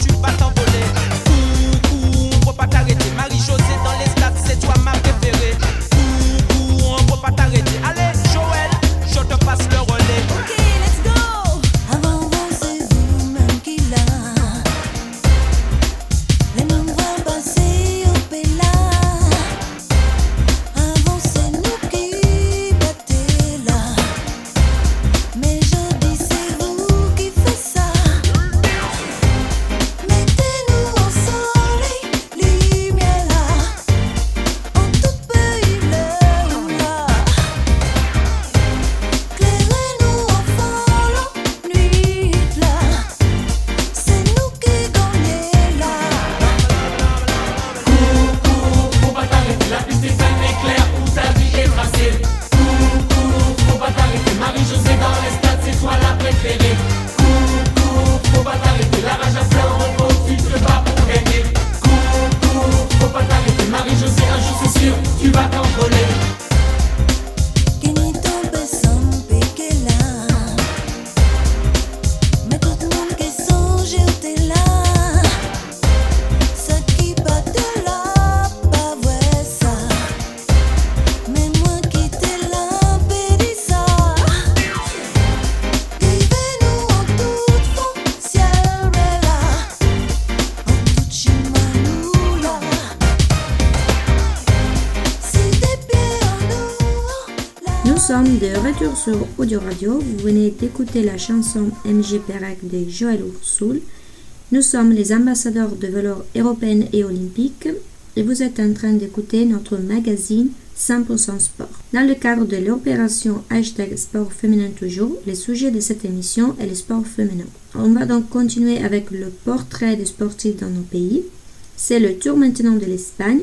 sommes de retour sur Audio Radio. Vous venez d'écouter la chanson MG Perec de Joël Ursoul. Nous sommes les ambassadeurs de valeurs européennes et olympiques et vous êtes en train d'écouter notre magazine 100% sport. Dans le cadre de l'opération hashtag sport féminin toujours, le sujet de cette émission est le sport féminin. On va donc continuer avec le portrait des sportifs dans nos pays. C'est le tour maintenant de l'Espagne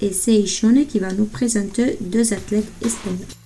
et c'est Ishone qui va nous présenter deux athlètes espagnols.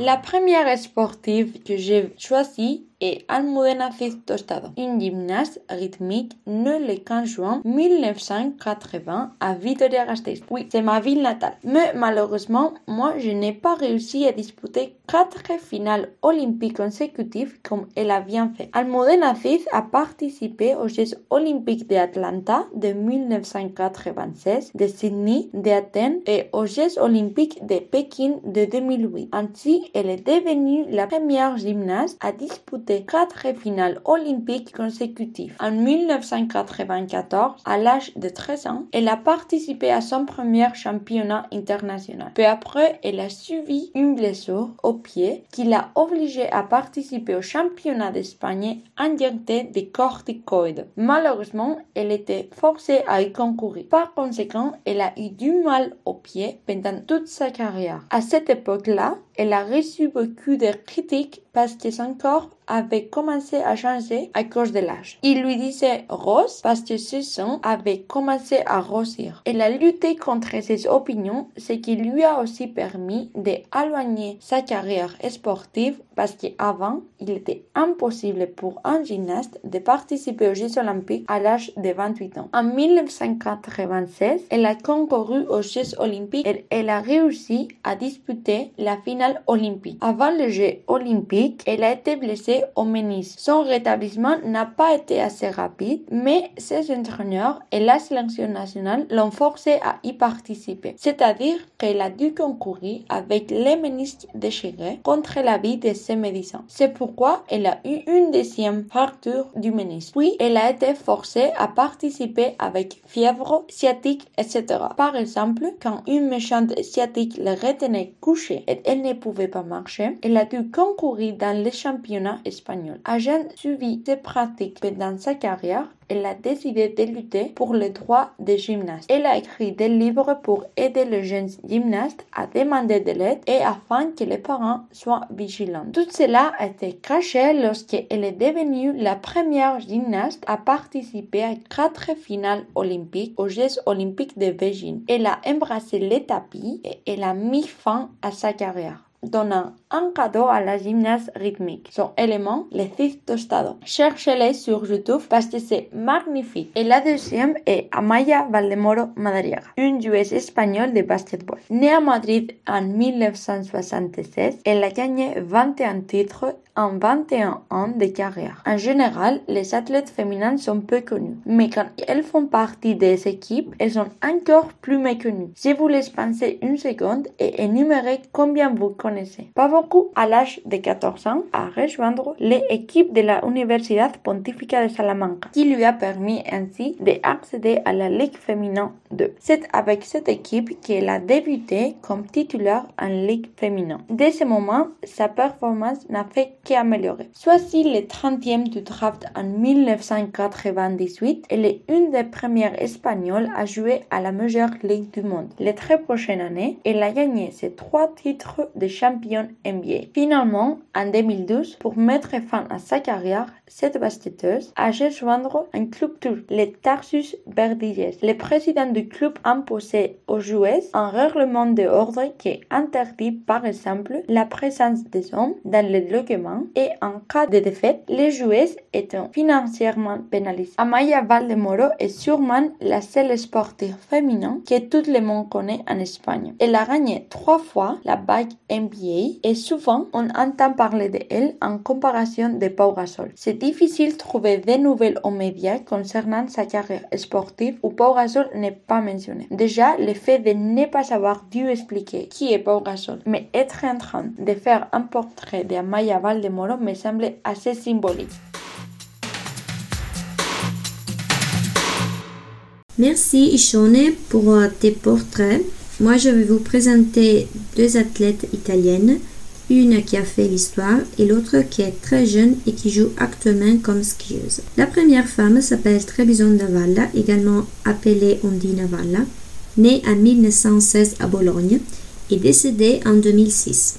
La première sportive que j'ai choisie est Almudena Cid Tostado, une gymnaste rythmique née le 15 juin 1980 à Vitoria-Gasteiz. Oui, c'est ma ville natale. Mais malheureusement, moi, je n'ai pas réussi à disputer quatre finales olympiques consécutives comme elle a bien fait. Almudena Cid a participé aux Jeux olympiques d'Atlanta de 1996, de Sydney, d'Athènes et aux Jeux olympiques de Pékin de 2008. Ainsi, elle est devenue la première gymnaste à disputer quatre finales olympiques consécutives. En 1994, à l'âge de 13 ans, elle a participé à son premier championnat international. Peu après, elle a subi une blessure au pied qui l'a obligée à participer au championnat d'Espagne injecté des corticoïdes. Malheureusement, elle était forcée à y concourir. Par conséquent, elle a eu du mal au pied pendant toute sa carrière. À cette époque-là, elle a reçu beaucoup de critiques parce que son corps avait commencé à changer à cause de l'âge. Il lui disait rose parce que ses seins avaient commencé à grossir. Elle a lutté contre ces opinions, ce qui lui a aussi permis d'éloigner sa carrière sportive parce qu'avant, il était impossible pour un gymnaste de participer aux Jeux olympiques à l'âge de 28 ans. En 1996, elle a concouru aux Jeux olympiques et elle a réussi à disputer la finale olympique. Avant le Jeux olympique, elle a été blessée au ménisque. Son rétablissement n'a pas été assez rapide, mais ses entraîneurs et la sélection nationale l'ont forcée à y participer. C'est-à-dire qu'elle a dû concourir avec les ménisques déchirés contre la vie de ses. C'est pourquoi elle a eu une deuxième fracture du ménisque. Puis, elle a été forcée à participer avec fièvre, sciatique, etc. Par exemple, quand une méchante sciatique la retenait couchée et elle ne pouvait pas marcher, elle a dû concourir dans les championnats espagnols. Ayant suivi ces pratiques pendant sa carrière, elle a décidé de lutter pour les droits des gymnastes. Elle a écrit des livres pour aider les jeunes gymnastes à demander de l'aide et afin que les parents soient vigilants. Tout cela a été caché lorsqu'elle est devenue la première gymnaste à participer à quatre finales olympiques aux Jeux olympiques de Beijing. Elle a embrassé les tapis et elle a mis fin à sa carrière donnant un cadeau à la gymnaste rythmique. Son élément, le Cid Tostado. Cherchez-les sur YouTube parce que c'est magnifique. Et la deuxième est Amaya Valdemoro Madariaga, une joueuse espagnole de basketball. Née à Madrid en 1976, elle a gagné 21 titres en 21 ans de carrière. En général, les athlètes féminines sont peu connues, mais quand elles font partie des équipes, elles sont encore plus méconnues. Je vous laisse penser une seconde et énumérer combien vous connaissez. Pas beaucoup à l'âge de 14 ans à rejoindre l'équipe de la Universidad Pontificia de Salamanca, qui lui a permis ainsi d'accéder à la Ligue féminin 2. C'est avec cette équipe qu'elle a débuté comme titulaire en Ligue féminin. Dès ce moment, sa performance n'a fait qu'améliorer. Choisie le 30e du draft en 1998, elle est une des premières espagnoles à jouer à la meilleure ligue du monde. Les très prochaines années, elle a gagné ses trois titres de championne NBA. Finalement, en 2012, pour mettre fin à sa carrière, cette basketteuse a rejoindre un club turc, les Tarsus Berdigues. Le président du club a imposé aux joueuses un règlement d'ordre qui interdit par exemple la présence des hommes dans les logements et en cas de défaite, les joueuses étant financièrement pénalisées. Amaya Valdemoro est sûrement la seule sportive féminine que tout le monde connaît en Espagne. Elle a gagné trois fois la bague NBA et souvent on entend parler d'elle en comparaison de Pau Gasol. C'est difficile de trouver des nouvelles aux médias concernant sa carrière sportive où Pau Gasol n'est pas mentionné. Déjà, le fait de ne pas avoir dû expliquer qui est Pau Gasol, mais être en train de faire un portrait de Amaya Valdemoro me semble assez symbolique. Merci Ishone pour euh, tes portraits. Moi, je vais vous présenter deux athlètes italiennes, une qui a fait l'histoire et l'autre qui est très jeune et qui joue actuellement comme skieuse. La première femme s'appelle Trebison Valla, également appelée Ondina Valla, née en 1916 à Bologne et décédée en 2006.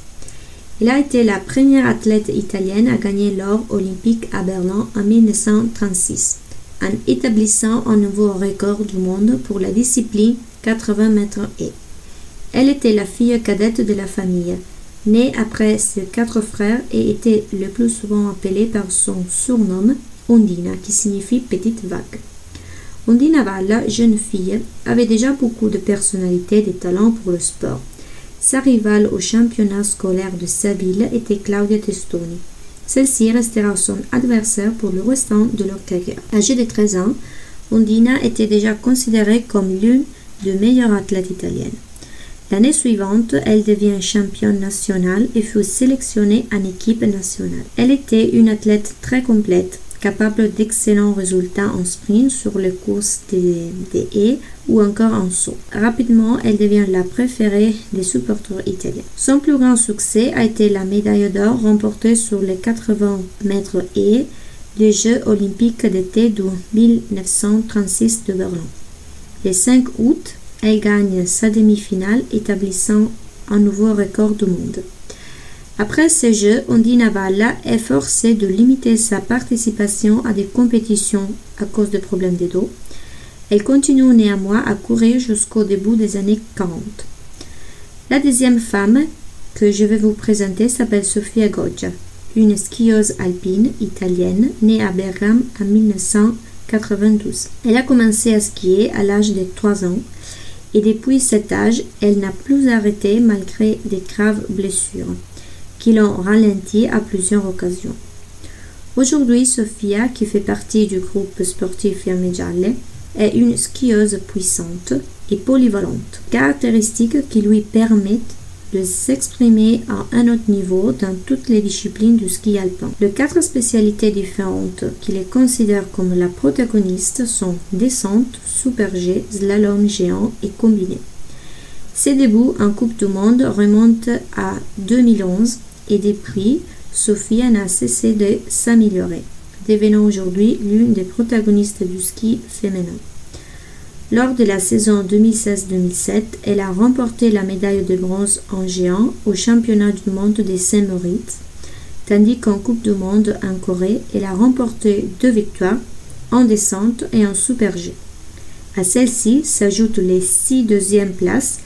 Elle a été la première athlète italienne à gagner l'or olympique à Berlin en 1936, en établissant un nouveau record du monde pour la discipline 80 mètres et. Elle était la fille cadette de la famille, née après ses quatre frères et était le plus souvent appelée par son surnom Ondina, qui signifie petite vague. Ondina Valla, jeune fille, avait déjà beaucoup de personnalité et de talent pour le sport. Sa rivale au championnat scolaire de sa ville était Claudia Testoni. Celle-ci restera son adversaire pour le restant de leur carrière. Âgée de 13 ans, Ondina était déjà considérée comme l'une des meilleures athlètes italiennes. L'année suivante, elle devient championne nationale et fut sélectionnée en équipe nationale. Elle était une athlète très complète, capable d'excellents résultats en sprint sur les courses des, haies ou encore en saut. Rapidement, elle devient la préférée des supporters italiens. Son plus grand succès a été la médaille d'or remportée sur les 80 mètres haies des Jeux olympiques d'été de 1936 de Berlin. Le 5 août, elle gagne sa demi-finale, établissant un nouveau record du monde. Après ces Jeux, Ondina Valla est forcée de limiter sa participation à des compétitions à cause de problèmes de dos. Elle continue néanmoins à courir jusqu'au début des années 40. La deuxième femme que je vais vous présenter s'appelle Sofia Goggia, une skieuse alpine italienne née à Bergame en 1992. Elle a commencé à skier à l'âge de 3 ans et depuis cet âge, elle n'a plus arrêté malgré des graves blessures qui l'ont ralenti à plusieurs occasions. Aujourd'hui, Sofia, qui fait partie du groupe sportif Fiamme est une skieuse puissante et polyvalente, caractéristiques qui lui permettent de s'exprimer à un autre niveau dans toutes les disciplines du ski alpin. Les quatre spécialités différentes qui les considèrent comme la protagoniste sont descente, super G, slalom géant et combiné. Ses débuts en Coupe du Monde remontent à 2011 et depuis, Sophia n'a cessé de s'améliorer, devenant aujourd'hui l'une des protagonistes du ski féminin. Lors de la saison 2016-2017, elle a remporté la médaille de bronze en géant au championnat du monde des Saint-Moritz, tandis qu'en Coupe du Monde en Corée, elle a remporté deux victoires en descente et en super G. À celles-ci s'ajoutent les six deuxièmes places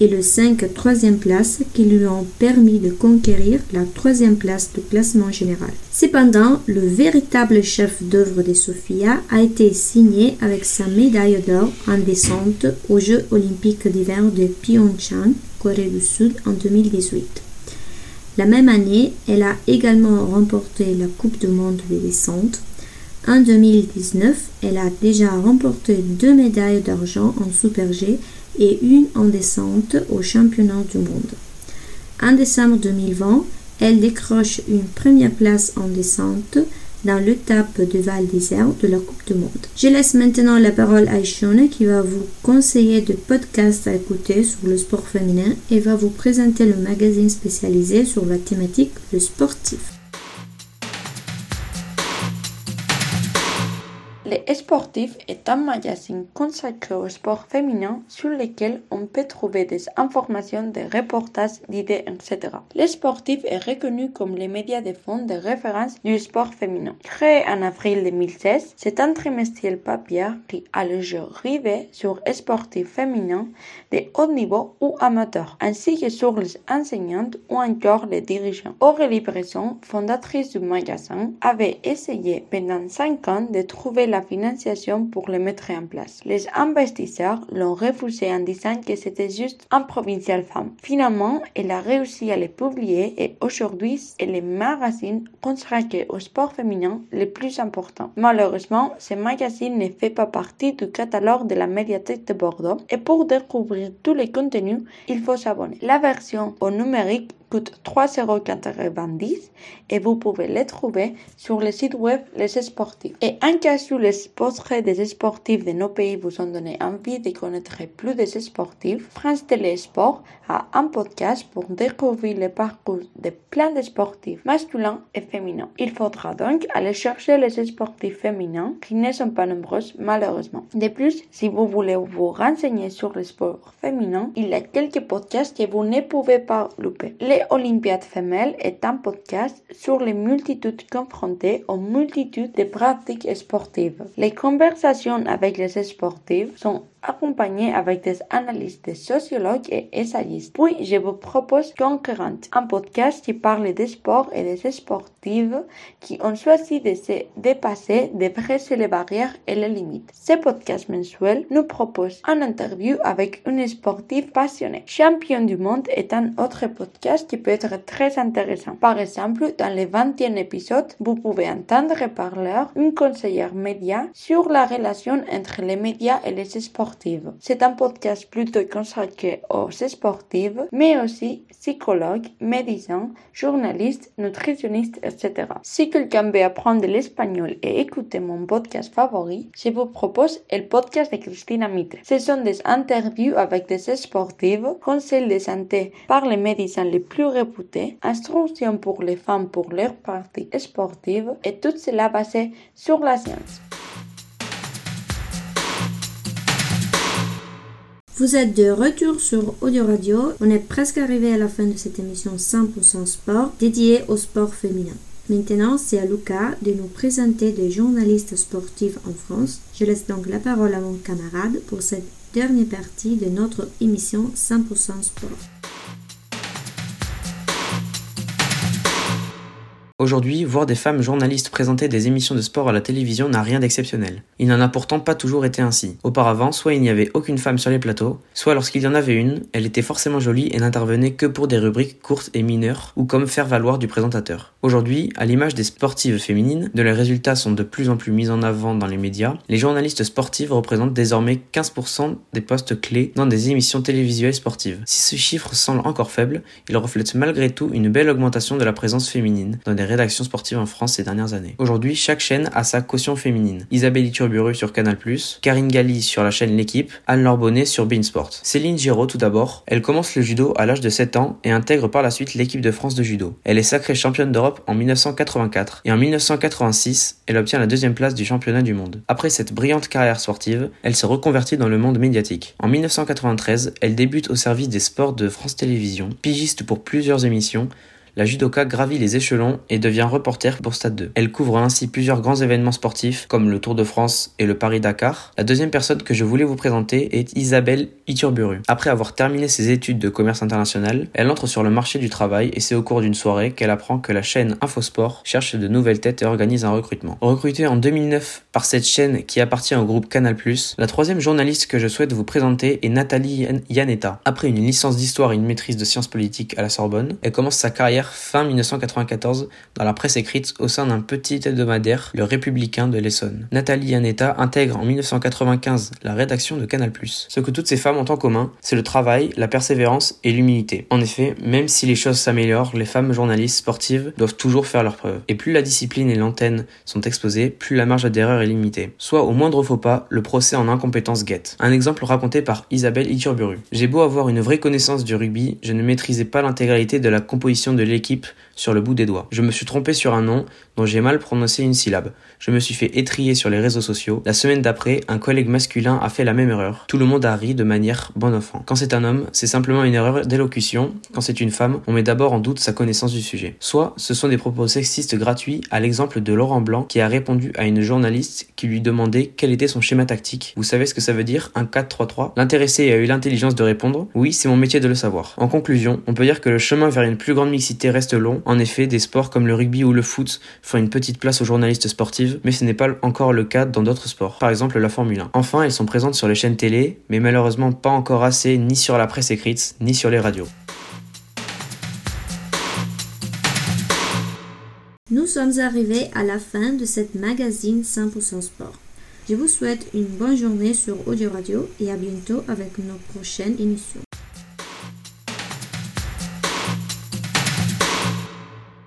et le 5 troisième place qui lui ont permis de conquérir la troisième place du classement général. Cependant, le véritable chef d'œuvre de Sofia a été signé avec sa médaille d'or en descente aux Jeux olympiques d'hiver de Pyeongchang, Corée du Sud, en 2018. La même année, elle a également remporté la Coupe du monde de descente. En 2019, elle a déjà remporté deux médailles d'argent en Super G et une en descente au championnat du monde. En décembre 2020, elle décroche une première place en descente dans l'étape de Val d'Isère de la Coupe du Monde. Je laisse maintenant la parole à Ishone qui va vous conseiller de podcasts à écouter sur le sport féminin et va vous présenter le magazine spécialisé sur la thématique le sportif. Les Sportifs est un magazine consacré au sport féminin sur lequel on peut trouver des informations, des reportages, d'idées, etc. Les Sportifs est reconnu comme les médias de fond de référence du sport féminin. Créé en avril 2016, c'est un trimestriel papier qui a le jour rivé sur sportifs féminins de haut niveau ou amateurs, ainsi que sur les enseignantes ou encore les dirigeants. Aurélie Bresson, fondatrice du magazine, avait essayé pendant 5 ans de trouver la financiation pour le mettre en place. Les investisseurs l'ont refusé en disant que c'était juste un provincial femme. Finalement, elle a réussi à les publier et aujourd'hui, c'est le magazine consacré au sport féminin le plus important. Malheureusement, ce magazine ne fait pas partie du catalogue de la médiathèque de Bordeaux et pour découvrir tous les contenus, il faut s'abonner. La version au numérique coûtent 3,90€ et vous pouvez les trouver sur le site web Les Sportifs. Et en cas où les portraits des sportifs de nos pays vous ont donné envie de connaître plus des sportifs, France Télé Sport a un podcast pour découvrir le parcours de plein de sportifs masculins et féminins. Il faudra donc aller chercher les sportifs féminins qui ne sont pas nombreuses malheureusement. De plus, si vous voulez vous renseigner sur le sport féminin, il y a quelques podcasts que vous ne pouvez pas louper. Les Olympiades femelles est un podcast sur les multitudes confrontées aux multitudes de pratiques sportives. Les conversations avec les sportifs sont accompagnées avec des analyses de sociologues et essayistes. Puis, je vous propose Concurrente, un podcast qui parle des sports et des sportives qui ont choisi de se dépasser, de briser les barrières et les limites. Ce podcast mensuel nous propose une interview avec une sportive passionnée. Champion du monde est un autre podcast qui peut être très intéressant. Par exemple, dans le 20e épisode, vous pouvez entendre parler une conseillère média sur la relation entre les médias et les sportifs. C'est un podcast plutôt consacré aux sportifs, mais aussi psychologues, médecins, journalistes, nutritionnistes, etc. Si quelqu'un veut apprendre l'espagnol et écouter mon podcast favori, je vous propose le podcast de Cristina Mitre. Ce sont des interviews avec des sportifs, conseils de santé par les médecins les plus réputés, instructions pour les femmes pour leur pratique sportive et tout cela basé sur la science. Vous êtes de retour sur Audio Radio. On est presque arrivé à la fin de cette émission 100% sport dédiée au sport féminin. Maintenant, c'est à Lucas de nous présenter des journalistes sportifs en France. Je laisse donc la parole à mon camarade pour cette dernière partie de notre émission 100% sport. Aujourd'hui, voir des femmes journalistes présenter des émissions de sport à la télévision n'a rien d'exceptionnel. Il n'en a pourtant pas toujours été ainsi. Auparavant, soit il n'y avait aucune femme sur les plateaux, soit lorsqu'il y en avait une, elle était forcément jolie et n'intervenait que pour des rubriques courtes et mineures, ou comme faire valoir du présentateur. Aujourd'hui, à l'image des sportives féminines, dont les résultats sont de plus en plus mis en avant dans les médias, les journalistes sportives représentent désormais 15% des postes clés dans des émissions télévisuelles sportives. Si ce chiffre semble encore faible, il reflète malgré tout une belle augmentation de la présence féminine dans des rédactions sportives en France ces dernières années. Aujourd'hui, chaque chaîne a sa caution féminine. Isabelle Iturburu sur Canal+, Karine Galli sur la chaîne L'équipe, Anne-Laure Bonnet sur Beansport. Céline Giraud tout d'abord, elle commence le judo à l'âge de 7 ans et intègre par la suite l'équipe de France de judo. Elle est sacrée championne d'Europe en 1984 et en 1986, elle obtient la deuxième place du championnat du monde. Après cette brillante carrière sportive, elle se reconvertit dans le monde médiatique. En 1993, elle débute au service des sports de France Télévisions, pigiste pour plusieurs émissions, la judoka gravit les échelons et devient reporter pour Stade 2. Elle couvre ainsi plusieurs grands événements sportifs comme le Tour de France et le Paris-Dakar. La deuxième personne que je voulais vous présenter est Isabelle Iturburu. Après avoir terminé ses études de commerce international, elle entre sur le marché du travail et c'est au cours d'une soirée qu'elle apprend que la chaîne Infosport cherche de nouvelles têtes et organise un recrutement. Recrutée en 2009 par cette chaîne qui appartient au groupe Canal+, la troisième journaliste que je souhaite vous présenter est Nathalie Yanetta. Après une licence d'histoire et une maîtrise de sciences politiques à la Sorbonne, elle commence sa carrière fin 1994 dans la presse écrite au sein d'un petit hebdomadaire, Le Républicain de l'Essonne. Nathalie Yanetta intègre en 1995 la rédaction de Canal+. Ce que toutes ces femmes ont en commun, c'est le travail, la persévérance et l'humilité. En effet, même si les choses s'améliorent, les femmes journalistes sportives doivent toujours faire leurs preuves. Et plus la discipline et l'antenne sont exposées, plus la marge d'erreur est limitée. Soit au moindre faux pas, le procès en incompétence guette. Un exemple raconté par Isabelle Iturburu. J'ai beau avoir une vraie connaissance du rugby, je ne maîtrisais pas l'intégralité de la composition de l'équipe sur le bout des doigts. Je me suis trompé sur un nom dont j'ai mal prononcé une syllabe. Je me suis fait étrier sur les réseaux sociaux. La semaine d'après, un collègue masculin a fait la même erreur. Tout le monde a ri de manière bon enfant. Quand c'est un homme, c'est simplement une erreur d'élocution. Quand c'est une femme, on met d'abord en doute sa connaissance du sujet. Soit ce sont des propos sexistes gratuits, à l'exemple de Laurent Blanc qui a répondu à une journaliste qui lui demandait quel était son schéma tactique. Vous savez ce que ça veut dire, un 4-3-3 L'intéressé a eu l'intelligence de répondre Oui, c'est mon métier de le savoir. En conclusion, on peut dire que le chemin vers une plus grande mixité reste long. En effet, des sports comme le rugby ou le foot font une petite place aux journalistes sportives, mais ce n'est pas encore le cas dans d'autres sports, par exemple la Formule 1. Enfin, elles sont présentes sur les chaînes télé, mais malheureusement pas encore assez ni sur la presse écrite, ni sur les radios. Nous sommes arrivés à la fin de cette magazine 100% sport. Je vous souhaite une bonne journée sur Audio Radio et à bientôt avec nos prochaines émissions.